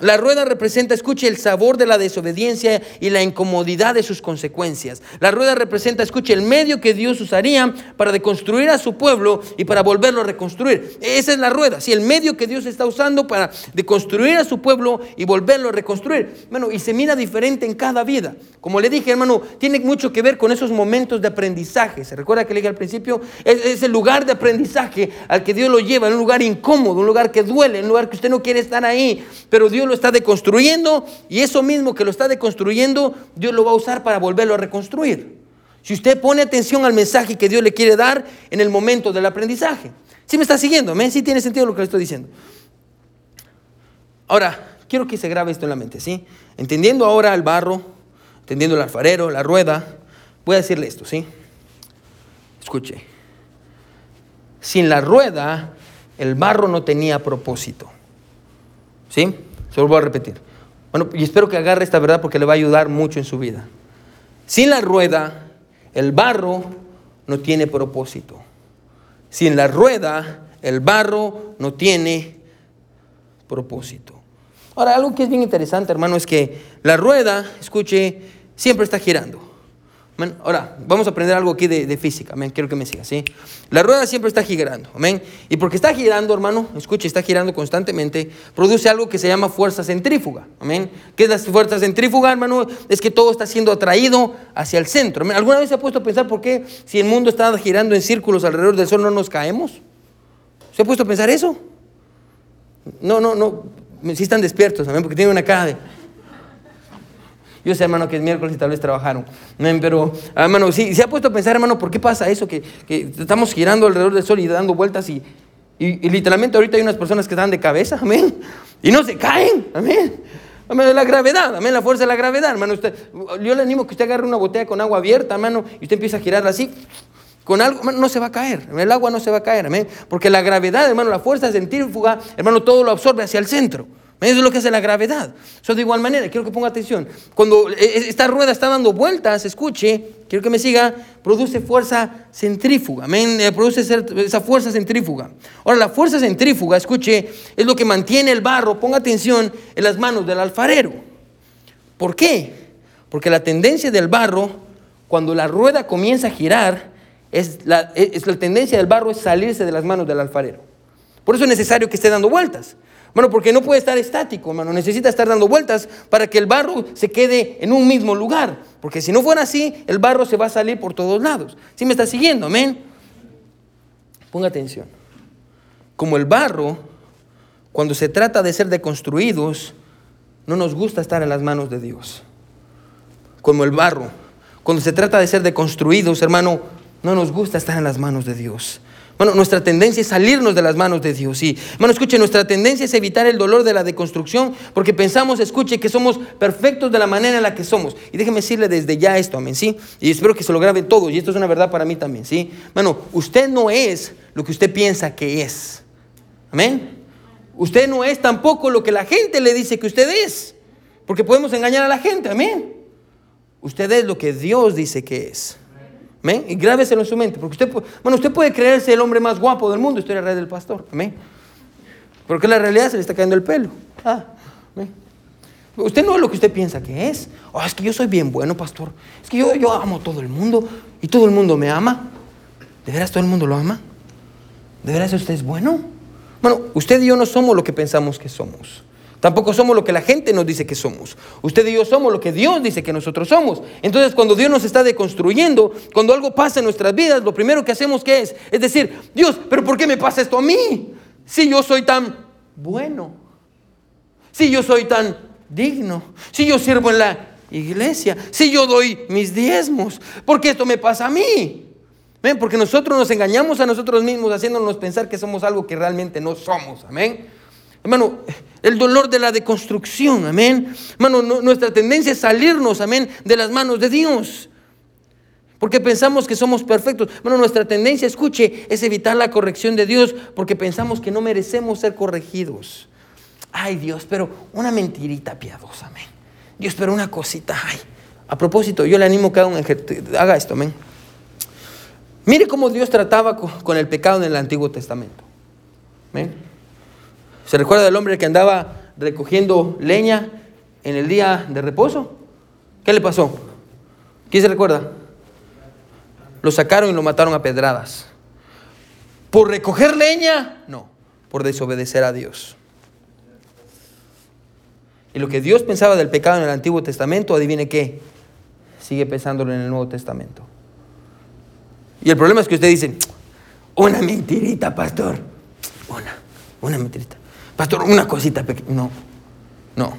La rueda representa, escuche, el sabor de la desobediencia y la incomodidad de sus consecuencias. La rueda representa, escuche, el medio que Dios usaría para deconstruir a su pueblo y para volverlo a reconstruir. Esa es la rueda, sí, el medio que Dios está usando para deconstruir a su pueblo y volverlo a reconstruir. Bueno, y se mira diferente en cada vida. Como le dije, hermano, tiene mucho que ver con esos momentos de aprendizaje. ¿Se recuerda que le dije al principio? Es, el lugar de aprendizaje al que Dios lo lleva, en un lugar incómodo, un lugar que duele, un lugar que usted no quiere estar ahí, pero Dios lo está deconstruyendo y eso mismo que lo está deconstruyendo, Dios lo va a usar para volverlo a reconstruir. Si usted pone atención al mensaje que Dios le quiere dar en el momento del aprendizaje. ¿Sí me está siguiendo? ¿Sí ¿Sí tiene sentido lo que le estoy diciendo? Ahora, quiero que se grabe esto en la mente, ¿sí? Entendiendo ahora el barro, entendiendo el alfarero, la rueda, voy a decirle esto, ¿sí? Escuche. Sin la rueda, el barro no tenía propósito. ¿Sí? Se lo voy a repetir. Bueno, y espero que agarre esta verdad porque le va a ayudar mucho en su vida. Sin la rueda, el barro no tiene propósito. Sin la rueda, el barro no tiene propósito. Ahora, algo que es bien interesante, hermano, es que la rueda, escuche, siempre está girando. Ahora, vamos a aprender algo aquí de, física, amén. Quiero que me siga, ¿sí? La rueda siempre está girando, amén. Y porque está girando, hermano, escuche, está girando constantemente, produce algo que se llama fuerza centrífuga, amén. ¿Qué es la fuerza centrífuga, hermano? Es que todo está siendo atraído hacia el centro. ¿Alguna vez se ha puesto a pensar por qué si el mundo está girando en círculos alrededor del sol no nos caemos? ¿Se ha puesto a pensar eso? No, no, no. Si están despiertos, amén, porque tienen una cara de... Yo sé, hermano, que es miércoles y tal vez trabajaron. Pero, hermano, si se ha puesto a pensar, hermano, ¿por qué pasa eso? Que, estamos girando alrededor del sol y dando vueltas y, y, literalmente ahorita hay unas personas que están de cabeza, amén. Y no se caen, amén. Amén, la gravedad, amén, la fuerza de la gravedad, hermano. Usted, yo le animo que usted agarre una botella con agua abierta, hermano, y usted empieza a girarla así. Con algo, no se va a caer, el agua no se va a caer, amén. Porque la gravedad, hermano, la fuerza centrífuga, hermano, todo lo absorbe hacia el centro. Eso es lo que hace la gravedad. Eso de igual manera, quiero que ponga atención. Cuando e, e, esta rueda está dando vueltas, escuche, quiero que me siga, produce fuerza centrífuga. Amén. Eh, produce esa fuerza centrífuga. Ahora, la fuerza centrífuga, escuche, es lo que mantiene el barro, ponga atención, en las manos del alfarero. ¿Por qué? Porque la tendencia del barro, cuando la rueda comienza a girar, es la, es la tendencia del barro es salirse de las manos del alfarero. Por eso es necesario que esté dando vueltas. Bueno, porque no puede estar estático, hermano. Necesita estar dando vueltas para que el barro se quede en un mismo lugar. Porque si no fuera así, el barro se va a salir por todos lados. ¿Sí me está siguiendo? Amén. Ponga atención. Como el barro, cuando se trata de ser deconstruidos, no nos gusta estar en las manos de Dios. Como el barro, cuando se trata de ser deconstruidos, hermano, no nos gusta estar en las manos de Dios. Bueno, nuestra tendencia es salirnos de las manos de Dios. Y, bueno, escuche, nuestra tendencia es evitar el dolor de la deconstrucción porque pensamos, escuche, que somos perfectos de la manera en la que somos. Y déjeme decirle desde ya esto, amén, ¿sí? Y espero que se lo graben todos. Y esto es una verdad para mí también, ¿sí? Bueno, usted no es lo que usted piensa que es. Amén. Usted no es tampoco lo que la gente le dice que usted es. Porque podemos engañar a la gente, amén. Usted es lo que Dios dice que es. Amén. Y grábeselo en su mente. Porque usted, bueno, usted puede creerse el hombre más guapo del mundo. Estoy en la red del pastor. Amén. Porque la realidad se le está cayendo el pelo. Ah, usted no es lo que usted piensa que es. Oh, es que yo soy bien bueno, pastor. Es que yo, yo amo todo el mundo y todo el mundo me ama. ¿De veras todo el mundo lo ama? ¿De veras usted es bueno? Bueno, usted y yo no somos lo que pensamos que somos. Tampoco somos lo que la gente nos dice que somos. Usted y yo somos lo que Dios dice que nosotros somos. Entonces, cuando Dios nos está deconstruyendo, cuando algo pasa en nuestras vidas, lo primero que hacemos que es, es decir, Dios, pero ¿por qué me pasa esto a mí? Si yo soy tan bueno, si yo soy tan digno, si yo sirvo en la iglesia, si yo doy mis diezmos, ¿por qué esto me pasa a mí? ¿Ven? Porque nosotros nos engañamos a nosotros mismos haciéndonos pensar que somos algo que realmente no somos. Amén. Hermano, el dolor de la deconstrucción, amén. Hermano, nuestra tendencia es salirnos, amén, de las manos de Dios. Porque pensamos que somos perfectos. Bueno, nuestra tendencia, escuche, es evitar la corrección de Dios porque pensamos que no merecemos ser corregidos. Ay Dios, pero una mentirita piadosa, amén. Dios, pero una cosita, ay. A propósito, yo le animo que haga, un haga esto, amén. Mire cómo Dios trataba con el pecado en el Antiguo Testamento. Amén. ¿Se recuerda del hombre que andaba recogiendo leña en el día de reposo. ¿Qué le pasó? ¿Quién se recuerda? Lo sacaron y lo mataron a pedradas. ¿Por recoger leña? No, por desobedecer a Dios. Y lo que Dios pensaba del pecado en el Antiguo Testamento, adivine qué, sigue pensándolo en el Nuevo Testamento. Y el problema es que usted dice, una mentirita, pastor. Una, una mentirita. Pastor, una cosita pequeña. No, no.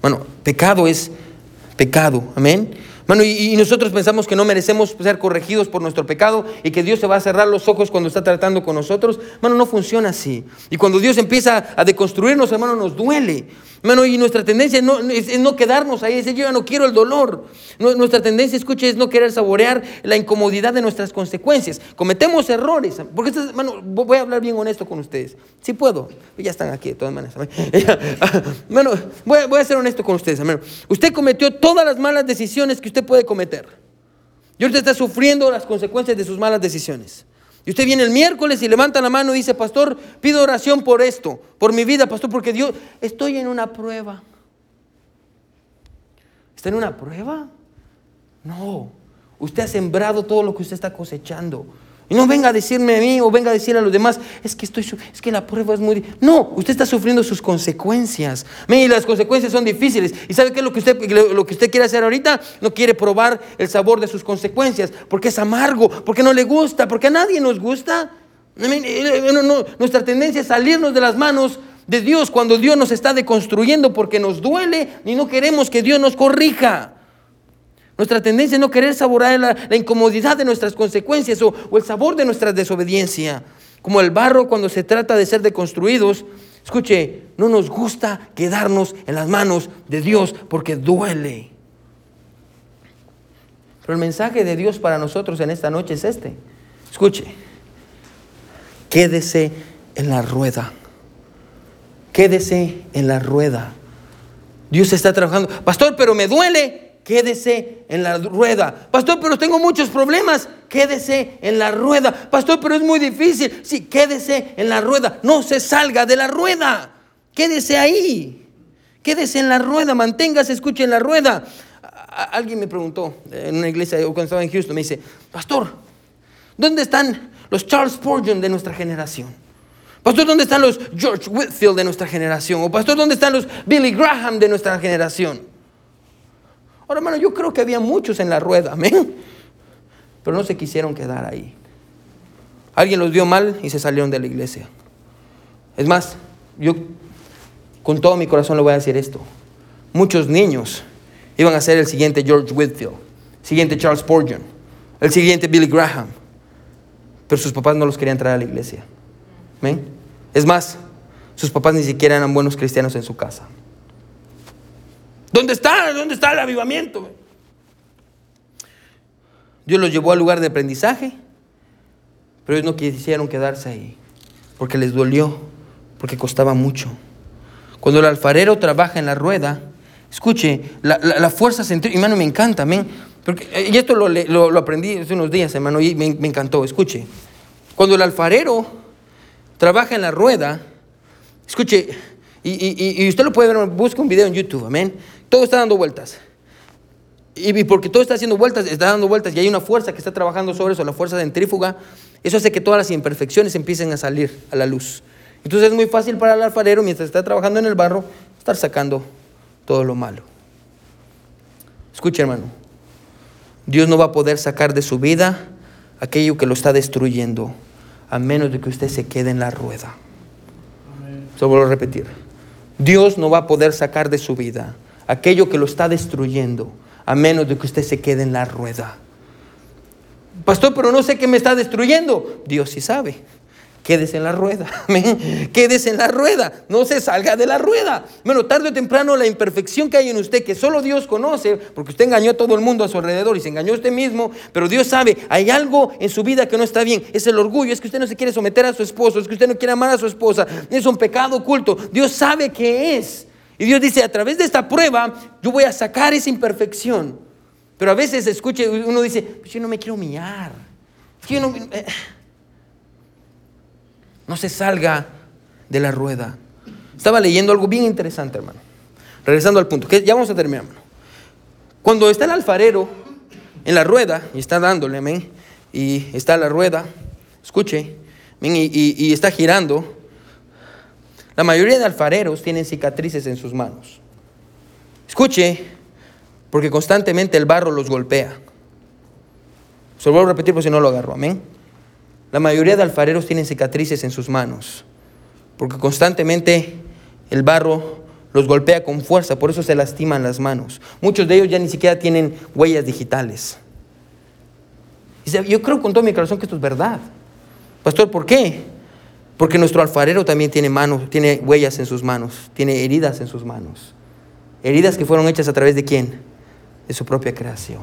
Bueno, pecado es pecado. Amén. Bueno, y, nosotros pensamos que no merecemos ser corregidos por nuestro pecado y que Dios se va a cerrar los ojos cuando está tratando con nosotros. Hermano, no funciona así. Y cuando Dios empieza a deconstruirnos, hermano, nos duele. Hermano, y nuestra tendencia no, es, no quedarnos ahí, decir, yo ya no quiero el dolor. Nuestra tendencia, escuche, es no querer saborear la incomodidad de nuestras consecuencias. Cometemos errores. Porque, hermano, voy a hablar bien honesto con ustedes. Si puedo. Ya están aquí, de todas maneras. Hermano, voy, voy a ser honesto con ustedes. Usted cometió todas las malas decisiones que usted puede cometer. Y ahorita está sufriendo las consecuencias de sus malas decisiones. Y usted viene el miércoles y levanta la mano y dice, pastor, pido oración por esto, por mi vida, pastor, porque Dios, estoy en una prueba. ¿Está en una prueba? No, usted ha sembrado todo lo que usted está cosechando. Y no venga a decirme a mí o venga a decirle a los demás, es que estoy, es que la prueba es muy... No, usted está sufriendo sus consecuencias. Y las consecuencias son difíciles. ¿Y sabe qué es lo que, usted, lo que usted quiere hacer ahorita? No quiere probar el sabor de sus consecuencias, porque es amargo, porque no le gusta, porque a nadie nos gusta. nuestra tendencia es salirnos de las manos de Dios cuando Dios nos está deconstruyendo porque nos duele y no queremos que Dios nos corrija. Nuestra tendencia es no querer saborear la, incomodidad de nuestras consecuencias o, el sabor de nuestra desobediencia. Como el barro cuando se trata de ser deconstruidos. Escuche, no nos gusta quedarnos en las manos de Dios porque duele. Pero el mensaje de Dios para nosotros en esta noche es este. Escuche, quédese en la rueda. Quédese en la rueda. Dios está trabajando. Pastor, pero me duele quédese en la rueda. Pastor, pero tengo muchos problemas. Quédese en la rueda. Pastor, pero es muy difícil. Sí, quédese en la rueda. No se salga de la rueda. Quédese ahí. Quédese en la rueda. Manténgase, escuche en la rueda. Alguien me preguntó en una iglesia cuando estaba en Houston, me dice, Pastor, ¿dónde están los Charles Spurgeon de nuestra generación? Pastor, ¿dónde están los George Whitfield de nuestra generación? O pastor, ¿dónde están los Billy Graham de nuestra generación? Ahora, hermano, yo creo que había muchos en la rueda, amén. Pero no se quisieron quedar ahí. Alguien los vio mal y se salieron de la iglesia. Es más, yo con todo mi corazón le voy a decir esto. Muchos niños iban a ser el siguiente George Whitfield, siguiente Charles Spurgeon, el siguiente Billy Graham. Pero sus papás no los querían traer a la iglesia. ¿Amén? Es más, sus papás ni siquiera eran buenos cristianos en su casa. ¿Dónde está? ¿Dónde está el avivamiento? Dios los llevó al lugar de aprendizaje, pero ellos no quisieron quedarse ahí, porque les dolió, porque costaba mucho. Cuando el alfarero trabaja en la rueda, escuche, la, fuerza central, hermano, me encanta, amén. y esto lo, aprendí hace unos días, hermano, y me, encantó, escuche. Cuando el alfarero trabaja en la rueda, escuche, y, y usted lo puede ver, busca un video en YouTube, amén. Todo está dando vueltas. Y porque todo está haciendo vueltas, está dando vueltas y hay una fuerza que está trabajando sobre eso, la fuerza centrífuga, eso hace que todas las imperfecciones empiecen a salir a la luz. Entonces es muy fácil para el alfarero, mientras está trabajando en el barro, estar sacando todo lo malo. Escuche hermano, Dios no va a poder sacar de su vida aquello que lo está destruyendo, a menos de que usted se quede en la rueda. Solo vuelvo a repetir. Dios no va a poder sacar de su vida aquello que lo está destruyendo, a menos de que usted se quede en la rueda. Pastor, pero no sé qué me está destruyendo. Dios sí sabe. Quédese en la rueda. Quédese en la rueda. No se salga de la rueda. Bueno, tarde o temprano la imperfección que hay en usted, que solo Dios conoce, porque usted engañó a todo el mundo a su alrededor y se engañó a usted mismo, pero Dios sabe, hay algo en su vida que no está bien. Es el orgullo, es que usted no se quiere someter a su esposo, es que usted no quiere amar a su esposa. Es un pecado oculto. Dios sabe qué es. Y Dios dice, a través de esta prueba, yo voy a sacar esa imperfección. Pero a veces escuche, uno dice, pues yo no me quiero humillar. no, eh, no se salga de la rueda. Estaba leyendo algo bien interesante, hermano. Regresando al punto, que ya vamos a terminar. Cuando está el alfarero en la rueda y está dándole, amén, y está la rueda, escuche, y, está girando, la mayoría de alfareros tienen cicatrices en sus manos. Escuche, porque constantemente el barro los golpea. Se lo vuelvo a repetir por si no lo agarro, amén. La mayoría de alfareros tienen cicatrices en sus manos, porque constantemente el barro los golpea con fuerza, por eso se lastiman las manos. Muchos de ellos ya ni siquiera tienen huellas digitales. Yo creo con todo mi corazón que esto es verdad. Pastor, ¿por qué? Porque nuestro alfarero también tiene manos, tiene huellas en sus manos, tiene heridas en sus manos. Heridas que fueron hechas a través de quién? De su propia creación.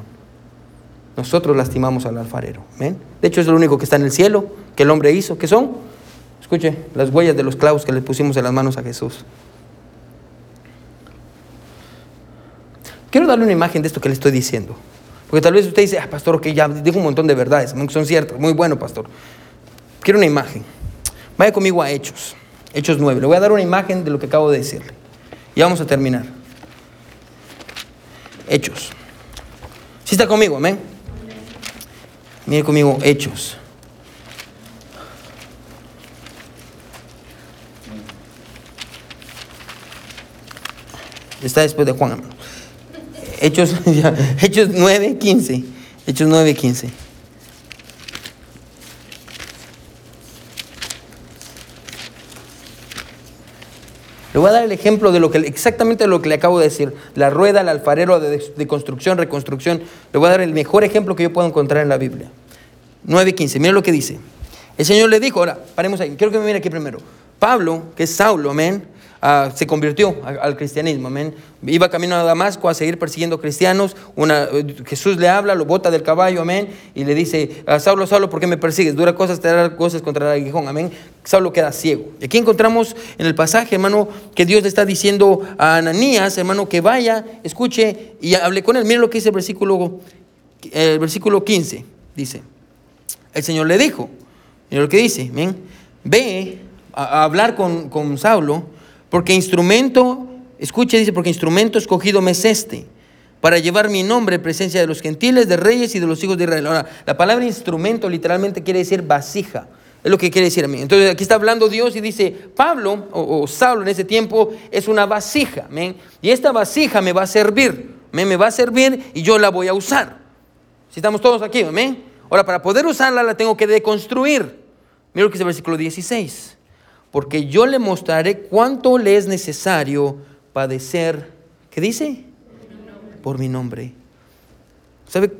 Nosotros lastimamos al alfarero. De hecho, es lo único que está en el cielo, que el hombre hizo. ¿Qué son? Escuche, las huellas de los clavos que le pusimos en las manos a Jesús. Quiero darle una imagen de esto que le estoy diciendo. Porque tal vez usted dice, ah, pastor, que ya dijo un montón de verdades, son ciertas, muy bueno, pastor. Quiero una imagen. Vaya conmigo a Hechos, Hechos 9. Le voy a dar una imagen de lo que acabo de decirle. Y vamos a terminar. Hechos. ¿Sí está conmigo, amén? Mire conmigo, Hechos. Está después de Juan. Hechos, Hechos 9, 15. Hechos 9, 15. Le voy a dar el ejemplo de lo que exactamente lo que le acabo de decir. La rueda, el alfarero de, construcción, reconstrucción. Le voy a dar el mejor ejemplo que yo puedo encontrar en la Biblia. 9.15. Mira lo que dice. El Señor le dijo, ahora, paremos ahí. Quiero que me mire aquí primero. Pablo, que es Saulo, amén Ah, se convirtió al cristianismo, amén. Iba camino a Damasco a seguir persiguiendo cristianos. Eh, Jesús le habla, lo bota del caballo, amén, y le dice, a Saulo, Saulo, ¿por qué me persigues? Dura cosas te dará cosas contra el aguijón, amén. Saulo queda ciego. Y aquí encontramos en el pasaje, hermano, que Dios le está diciendo a Ananías, hermano, que vaya, escuche y hable con él. Miren lo que dice el versículo, el versículo 15, dice, el Señor le dijo, miren lo que dice, ve a, hablar con Saulo, porque instrumento, escuche, dice, porque instrumento escogido me es este, para llevar mi nombre en presencia de los gentiles, de reyes y de los hijos de Israel. Ahora, la palabra instrumento literalmente quiere decir vasija. Es lo que quiere decir a mí. Entonces aquí está hablando Dios y dice, Pablo o, Saulo en ese tiempo es una vasija. Y esta vasija me va a servir. Me va a servir y yo la voy a usar. Si estamos todos aquí, amén. Ahora, para poder usarla la tengo que deconstruir. Mira lo que dice el versículo 16 porque yo le mostraré cuánto le es necesario padecer. ¿Qué dice? Por mi nombre. ¿Sabe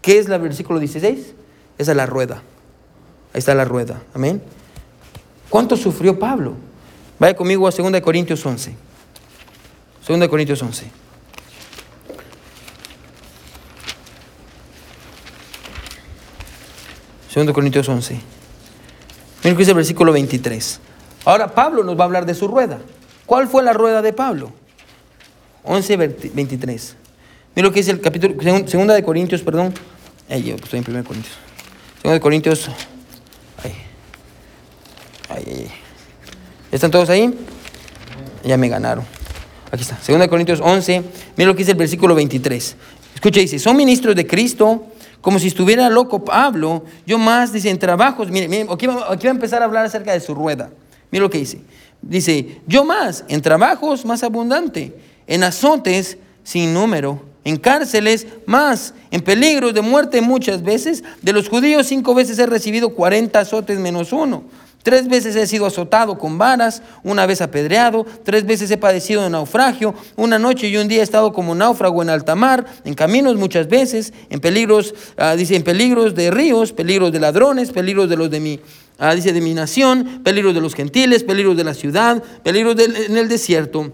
qué es el versículo 16? Esa es la rueda. Ahí está la rueda. Amén. ¿Cuánto sufrió Pablo? Vaya conmigo a 2 Corintios 11. 2 Corintios 11. 2 Corintios 11. Miren que dice el versículo 23. Ahora Pablo nos va a hablar de su rueda. ¿Cuál fue la rueda de Pablo? 11, 23. Miren lo que dice el capítulo, segunda de Corintios, perdón. Ahí yo estoy en 1 Corintios. Segunda de Corintios. Ahí. Ahí, ahí. ¿Están todos ahí? Ya me ganaron. Aquí está. Segunda de Corintios 11. Miren lo que dice el versículo 23. Escucha, dice, son ministros de Cristo como si estuviera loco Pablo, yo más, dice, en trabajos, mire, aquí, va, a empezar a hablar acerca de su rueda. Mire lo que dice. Dice, yo más, en trabajos más abundante, en azotes sin número, en cárceles más, en peligros de muerte muchas veces. De los judíos cinco veces he recibido cuarenta azotes menos uno. Tres veces he sido azotado con varas, una vez apedreado, tres veces he padecido de naufragio, una noche y un día he estado como náufrago en alta mar, en caminos muchas veces, en peligros, ah, dice, en peligros de ríos, peligros de ladrones, peligros de los de mi, ah, dice, de mi nación, peligros de los gentiles, peligros de la ciudad, peligros en el desierto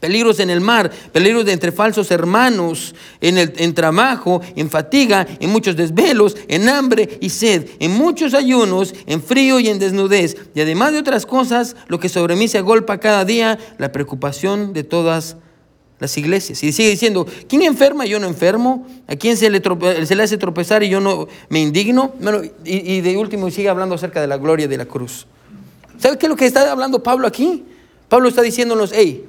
peligros en el mar, peligros de entre falsos hermanos, en, el, en trabajo, en fatiga, en muchos desvelos, en hambre y sed, en muchos ayunos, en frío y en desnudez. Y además de otras cosas, lo que sobre mí se agolpa cada día, la preocupación de todas las iglesias. Y sigue diciendo, ¿quién enferma y yo no enfermo? ¿A quién se le, se le hace tropezar y yo no me indigno? Bueno, y, de último sigue hablando acerca de la gloria de la cruz. ¿Sabe qué es lo que está hablando Pablo aquí? Pablo está diciéndonos, hey,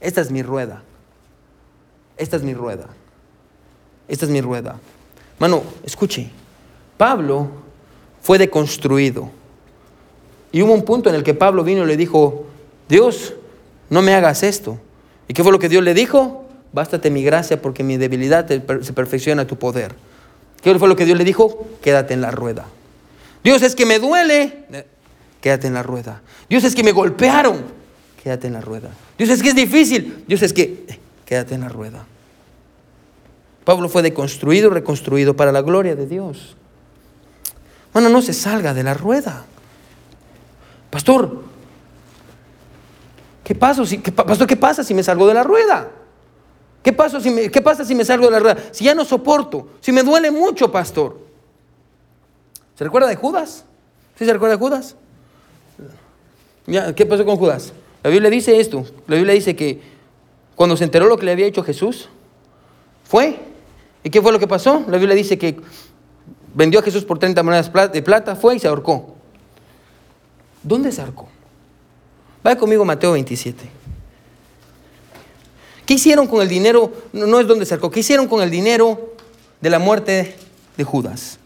esta es mi rueda. Esta es mi rueda. Esta es mi rueda. Mano, escuche. Pablo fue deconstruido. Y hubo un punto en el que Pablo vino y le dijo, Dios, no me hagas esto. ¿Y qué fue lo que Dios le dijo? Bástate mi gracia porque mi debilidad se perfecciona tu poder. ¿Qué fue lo que Dios le dijo? Quédate en la rueda. Dios es que me duele. Quédate en la rueda. Dios es que me golpearon. Quédate en la rueda. Dios es que es difícil. Dios es que quédate en la rueda. Pablo fue deconstruido, reconstruido para la gloria de Dios. Bueno, no se salga de la rueda. Pastor, ¿qué pasa si, pastor, ¿qué pasa si me salgo de la rueda? ¿Qué pasa, si me, ¿Qué pasa si me salgo de la rueda? Si ya no soporto, si me duele mucho, pastor. ¿Se recuerda de Judas? ¿Sí se recuerda de Judas? Ya, ¿Qué pasó con Judas? La Biblia dice esto. La Biblia dice que cuando se enteró lo que le había hecho Jesús, fue. ¿Y qué fue lo que pasó? La Biblia dice que vendió a Jesús por 30 monedas de plata, fue y se ahorcó. ¿Dónde se ahorcó? Vaya conmigo Mateo 27. ¿Qué hicieron con el dinero? No es donde se ahorcó. ¿Qué hicieron con el dinero de la muerte de Judas?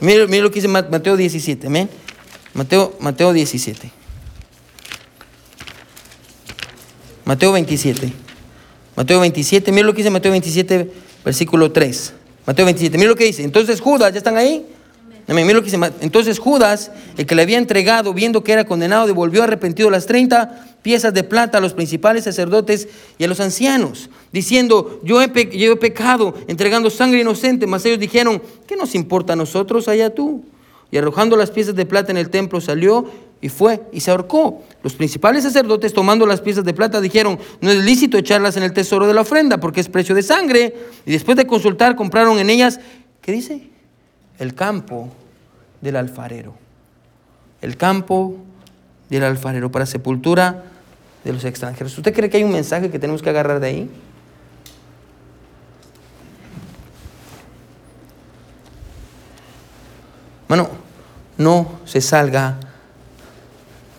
Mira, lo que dice Mateo 17, amén. Mateo, Mateo 17. Mateo 27. Mateo 27, mira lo que dice Mateo 27, versículo 3. Mateo 27, mira lo que dice. Entonces Judas, ¿ya están ahí? Mira lo que dice. Entonces Judas, el que le había entregado, viendo que era condenado, devolvió arrepentido las 30 piezas de plata a los principales sacerdotes y a los ancianos, diciendo, yo he, pecado entregando sangre inocente, mas ellos dijeron, ¿qué nos importa a nosotros allá tú? Y arrojando las piezas de plata en el templo salió y fue y se ahorcó. Los principales sacerdotes tomando las piezas de plata dijeron, no es lícito echarlas en el tesoro de la ofrenda porque es precio de sangre. Y después de consultar compraron en ellas, ¿qué dice? El campo del alfarero. El campo del alfarero para sepultura de los extranjeros. ¿Usted cree que hay un mensaje que tenemos que agarrar de ahí? Bueno, no se salga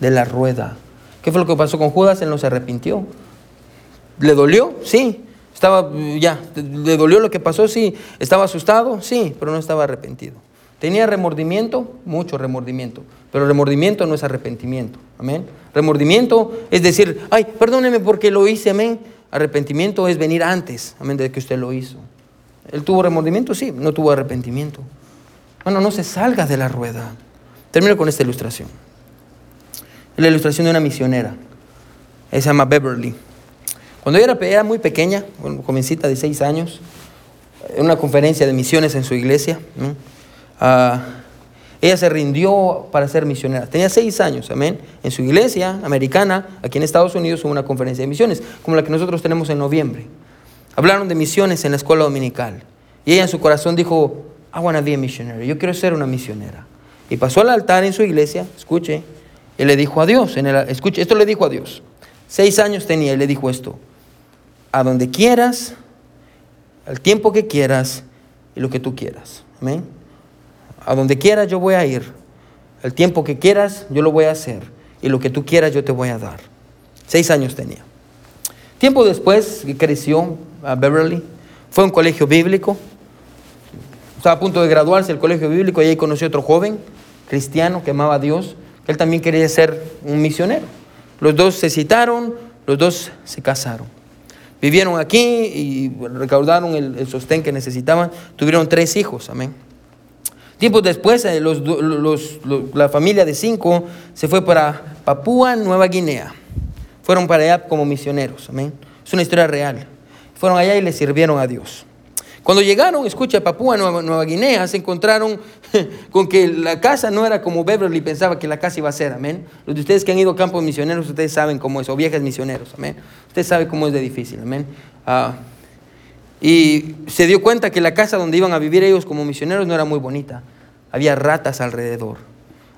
de la rueda. ¿Qué fue lo que pasó con Judas? Él no se arrepintió. ¿Le dolió? Sí. Estaba, ya, ¿le dolió lo que pasó? Sí. ¿Estaba asustado? Sí, pero no estaba arrepentido. ¿Tenía remordimiento? Mucho remordimiento. Pero remordimiento no es arrepentimiento. Amén. Remordimiento es decir, ay, perdóneme porque lo hice. Amén. Arrepentimiento es venir antes. Amén. De que usted lo hizo. ¿Él tuvo remordimiento? Sí. No tuvo arrepentimiento. Bueno, no se salga de la rueda. Termino con esta ilustración. La ilustración de una misionera. Ella se llama Beverly. Cuando ella era, muy pequeña, bueno, jovencita de seis años, en una conferencia de misiones en su iglesia, ah, ella se rindió para ser misionera. Tenía seis años, amén. En su iglesia americana, aquí en Estados Unidos, hubo una conferencia de misiones, como la que nosotros tenemos en noviembre. Hablaron de misiones en la escuela dominical. Y ella en su corazón dijo, I want to be a missionary. Yo quiero ser una misionera. Y pasó al altar en su iglesia, escuche, y le dijo a Dios, en el, escuche, esto le dijo a Dios. Seis años tenía y le dijo esto, a donde quieras, al tiempo que quieras y lo que tú quieras. Amén. A donde quieras yo voy a ir, el tiempo que quieras yo lo voy a hacer y lo que tú quieras yo te voy a dar. Seis años tenía. Tiempo después creció a Beverly, fue a un colegio bíblico, estaba a punto de graduarse del colegio bíblico y ahí conoció a otro joven cristiano que amaba a Dios él también quería ser un misionero. Los dos se citaron, los dos se casaron. Vivieron aquí y recaudaron el, sostén que necesitaban. Tuvieron tres hijos, amén. Tiempos después, eh, la familia de cinco se fue para Papúa Nueva Guinea. Fueron para allá como misioneros, amén. Es una historia real. Fueron allá y le sirvieron a Dios. Cuando llegaron, escucha, a Papúa Nueva, Guinea, se encontraron con que la casa no era como Beverly pensaba que la casa iba a ser, amén. Los de ustedes que han ido a campos misioneros, ustedes saben cómo es, o viejas misioneros, amén. Usted sabe cómo es de difícil, amén. Ah, y se dio cuenta que la casa donde iban a vivir ellos como misioneros no era muy bonita. Había ratas alrededor.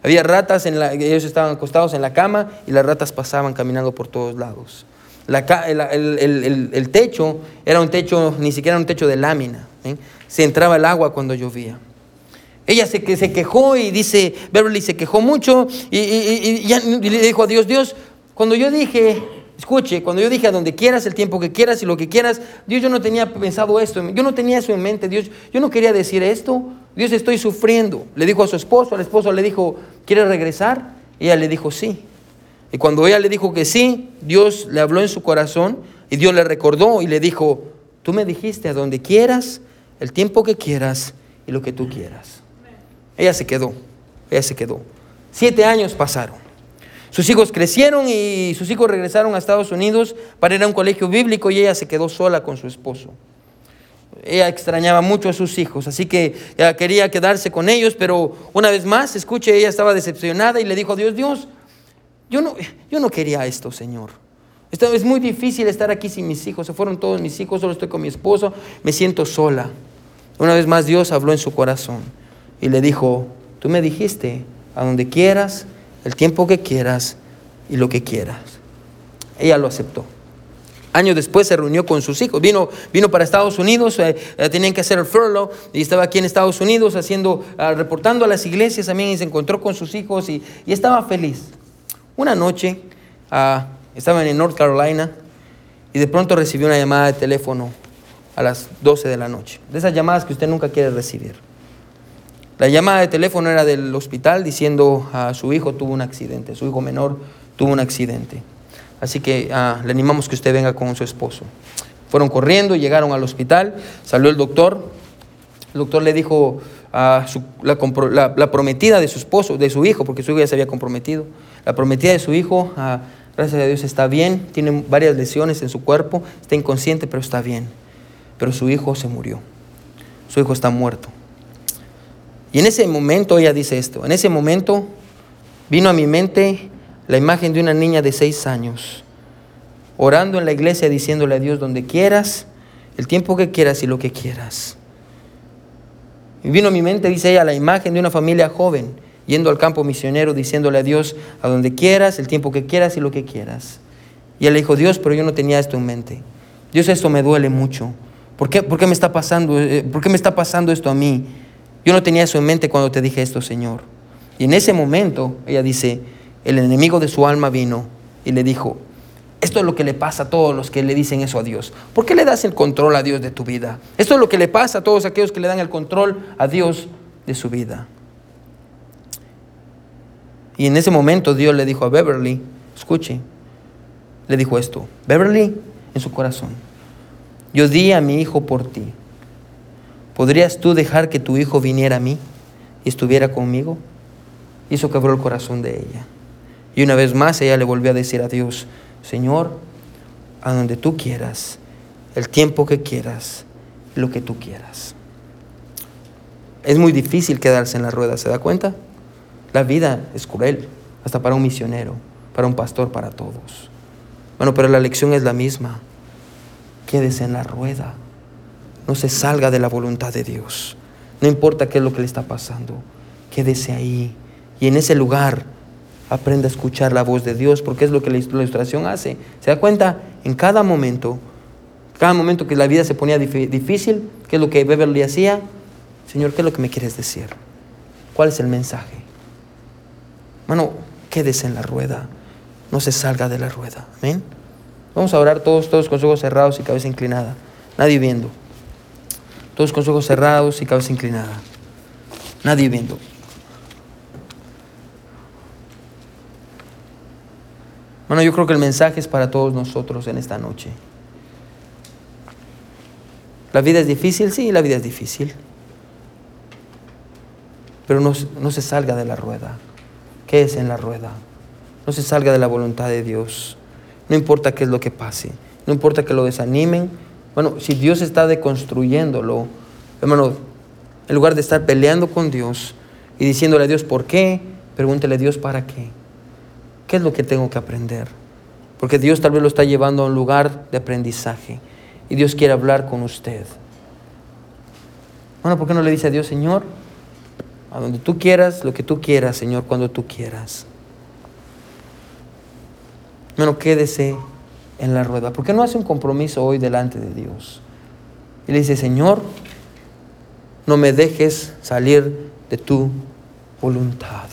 Había ratas, en la, ellos estaban acostados en la cama y las ratas pasaban caminando por todos lados el, techo era un techo, ni siquiera un techo de lámina. ¿eh? Se entraba el agua cuando llovía. Ella se, se quejó y dice, Beverly se quejó mucho y, y- y- y le dijo a Dios, Dios, cuando yo dije, escuche, cuando yo dije a donde quieras, el tiempo que quieras y lo que quieras, Dios, yo no tenía pensado esto, yo no tenía eso en mente, Dios, yo no quería decir esto, Dios, estoy sufriendo. Le dijo a su esposo, al esposo le dijo, ¿quieres regresar? Y ella le dijo, sí. Y cuando ella le dijo que sí, Dios le habló en su corazón y Dios le recordó y le dijo, tú me dijiste a donde quieras, el tiempo que quieras y lo que tú quieras. Ella se quedó, ella se quedó. Siete años pasaron. Sus hijos crecieron y sus hijos regresaron a Estados Unidos para ir a un colegio bíblico y ella se quedó sola con su esposo. Ella extrañaba mucho a sus hijos, así que ella quería quedarse con ellos, pero una vez más, escuche, ella estaba decepcionada y le dijo Dios, Dios, yo no, yo no quería esto, Señor. Esto es muy difícil estar aquí sin mis hijos. Se fueron todos mis hijos, solo estoy con mi esposo. Me siento sola. Una vez más Dios habló en su corazón y le dijo, tú me dijiste, a donde quieras, el tiempo que quieras y lo que quieras. Ella lo aceptó. Años después se reunió con sus hijos. Vino, vino para Estados Unidos, eh, eh, tenían que hacer el furlough y estaba aquí en Estados Unidos haciendo, ah, reportando a las iglesias también y se encontró con sus hijos y, y estaba feliz. Una noche ah, estaban en North Carolina y de pronto recibió una llamada de teléfono a las 12 de la noche. De esas llamadas que usted nunca quiere recibir. La llamada de teléfono era del hospital diciendo a su hijo tuvo un accidente, su hijo menor tuvo un accidente. Así que ah, le animamos que usted venga con su esposo. Fueron corriendo, llegaron al hospital, salió el doctor. El doctor le dijo a la prometida de su esposo, de su hijo, porque su hijo ya se había comprometido. La prometida de su hijo, ah, gracias a Dios, está bien, tiene varias lesiones en su cuerpo, está inconsciente, pero está bien. Pero su hijo se murió. Su hijo está muerto. Y en ese momento ella dice esto, en ese momento vino a mi mente la imagen de una niña de seis años, orando en la iglesia diciéndole a Dios donde quieras, el tiempo que quieras y lo que quieras. Y vino a mi mente, dice ella, la imagen de una familia joven yendo al campo misionero diciéndole a Dios a donde quieras, el tiempo que quieras y lo que quieras. Y él le dijo, Dios, pero yo no tenía esto en mente. Dios, esto me duele mucho. ¿Por qué, por qué me, está pasando, eh, ¿Por qué me está pasando esto a mí? Yo no tenía eso en mente cuando te dije esto, Señor. Y en ese momento, ella dice, el enemigo de su alma vino y le dijo, esto es lo que le pasa a todos los que le dicen eso a Dios. ¿Por qué le das el control a Dios de tu vida? Esto es lo que le pasa a todos aquellos que le dan el control a Dios de su vida. Y en ese momento Dios le dijo a Beverly, escuche, le dijo esto, Beverly, en su corazón, yo di a mi hijo por ti. ¿Podrías tú dejar que tu hijo viniera a mí y estuviera conmigo? Y eso quebró el corazón de ella. Y una vez más ella le volvió a decir a Dios, Señor, a donde tú quieras, el tiempo que quieras, lo que tú quieras. Es muy difícil quedarse en la rueda, ¿se da cuenta? La vida es cruel, hasta para un misionero, para un pastor, para todos. Bueno, pero la lección es la misma. Quédese en la rueda. No se salga de la voluntad de Dios. No importa qué es lo que le está pasando. Quédese ahí. Y en ese lugar aprenda a escuchar la voz de Dios, porque es lo que la ilustración hace. ¿Se da cuenta? En cada momento, cada momento que la vida se ponía dif- difícil, ¿qué es lo que Beverly hacía? Señor, ¿qué es lo que me quieres decir? ¿Cuál es el mensaje? Mano, quédese en la rueda. No se salga de la rueda. Amén. Vamos a orar todos, todos con los ojos cerrados y cabeza inclinada. Nadie viendo. Todos con los ojos cerrados y cabeza inclinada. Nadie viendo. Bueno, yo creo que el mensaje es para todos nosotros en esta noche. ¿La vida es difícil? Sí, la vida es difícil. Pero no, no se salga de la rueda. Quédese en la rueda. No se salga de la voluntad de Dios. No importa qué es lo que pase. No importa que lo desanimen. Bueno, si Dios está deconstruyéndolo, hermano, en lugar de estar peleando con Dios y diciéndole a Dios por qué, pregúntele a Dios para qué. ¿Qué es lo que tengo que aprender? Porque Dios tal vez lo está llevando a un lugar de aprendizaje y Dios quiere hablar con usted. Bueno, ¿por qué no le dice a Dios, Señor, a donde tú quieras, lo que tú quieras, Señor, cuando tú quieras? Bueno, quédese en la rueda. ¿Por qué no hace un compromiso hoy delante de Dios? Y le dice, Señor, no me dejes salir de tu voluntad.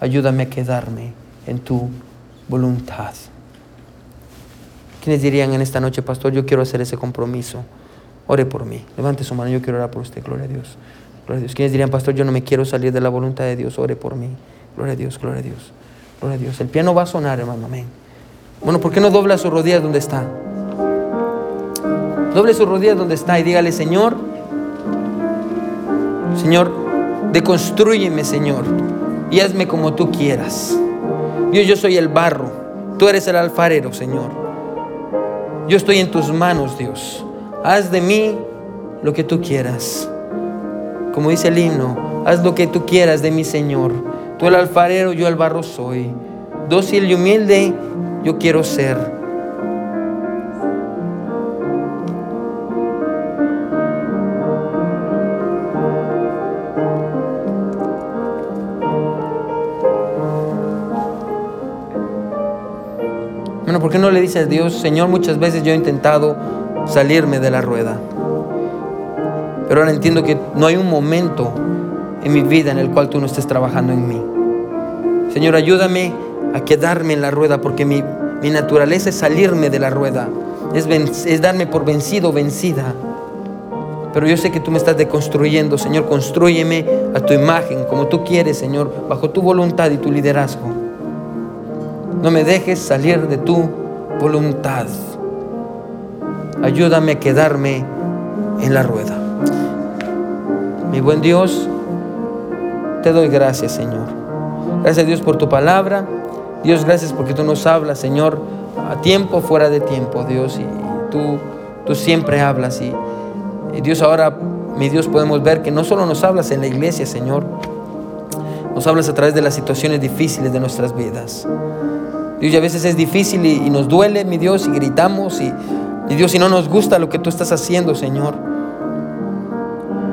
Ayúdame a quedarme en tu voluntad. ¿Quiénes dirían en esta noche, pastor, yo quiero hacer ese compromiso? Ore por mí. Levante su mano, yo quiero orar por usted. Gloria a Dios. Gloria a Dios. ¿Quiénes dirían, pastor, yo no me quiero salir de la voluntad de Dios? Ore por mí. Gloria a Dios, gloria a Dios. Gloria a Dios. El piano va a sonar, hermano. Amén. Bueno, ¿por qué no dobla sus rodillas donde está? Doble sus rodillas donde está y dígale, Señor, Señor, deconstrúyeme, Señor, y hazme como tú quieras. Dios, yo soy el barro, tú eres el alfarero, Señor. Yo estoy en tus manos, Dios. Haz de mí lo que tú quieras. Como dice el himno, haz lo que tú quieras de mí, Señor. Tú el alfarero, yo el barro soy. Dócil y humilde, yo quiero ser. ¿Por qué no le dices a Dios, Señor, muchas veces yo he intentado salirme de la rueda? Pero ahora entiendo que no hay un momento en mi vida en el cual tú no estés trabajando en mí. Señor, ayúdame a quedarme en la rueda porque mi, naturaleza es salirme de la rueda, es, es darme por vencido, vencida. Pero yo sé que tú me estás deconstruyendo, Señor, construyeme a tu imagen, como tú quieres, Señor, bajo tu voluntad y tu liderazgo. No me dejes salir de tu voluntad. Ayúdame a quedarme en la rueda. Mi buen Dios, te doy gracias, Señor. Gracias Dios por tu palabra. Dios, gracias porque tú nos hablas, Señor, a tiempo, fuera de tiempo, Dios. Y tú, tú siempre hablas. Y, y Dios, ahora, mi Dios, podemos ver que no solo nos hablas en la iglesia, Señor, nos hablas a través de las situaciones difíciles de nuestras vidas. Dios, y a veces es difícil y, nos duele, mi Dios, y gritamos, y, y Dios, si no nos gusta lo que tú estás haciendo, Señor.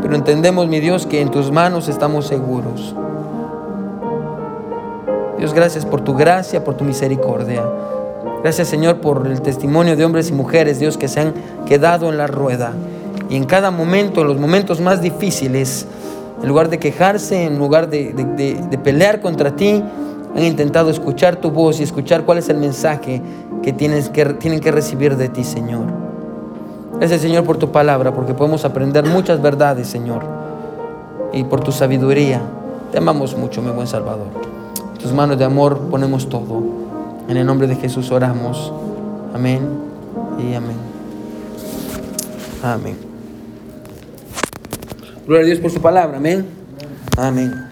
Pero entendemos, mi Dios, que en tus manos estamos seguros. Dios, gracias por tu gracia, por tu misericordia. Gracias, Señor, por el testimonio de hombres y mujeres, Dios, que se han quedado en la rueda. Y en cada momento, en los momentos más difíciles, en lugar de quejarse, en lugar de, de pelear contra ti, han intentado escuchar tu voz y escuchar cuál es el mensaje que, tienes que tienen que recibir de ti, Señor. Gracias, Señor, por tu palabra, porque podemos aprender muchas verdades, Señor. Y por tu sabiduría. Te amamos mucho, mi buen Salvador. Tus manos de amor ponemos todo. En el nombre de Jesús oramos. Amén y amén. Amén. Gloria a Dios por su palabra. Amén. Amén.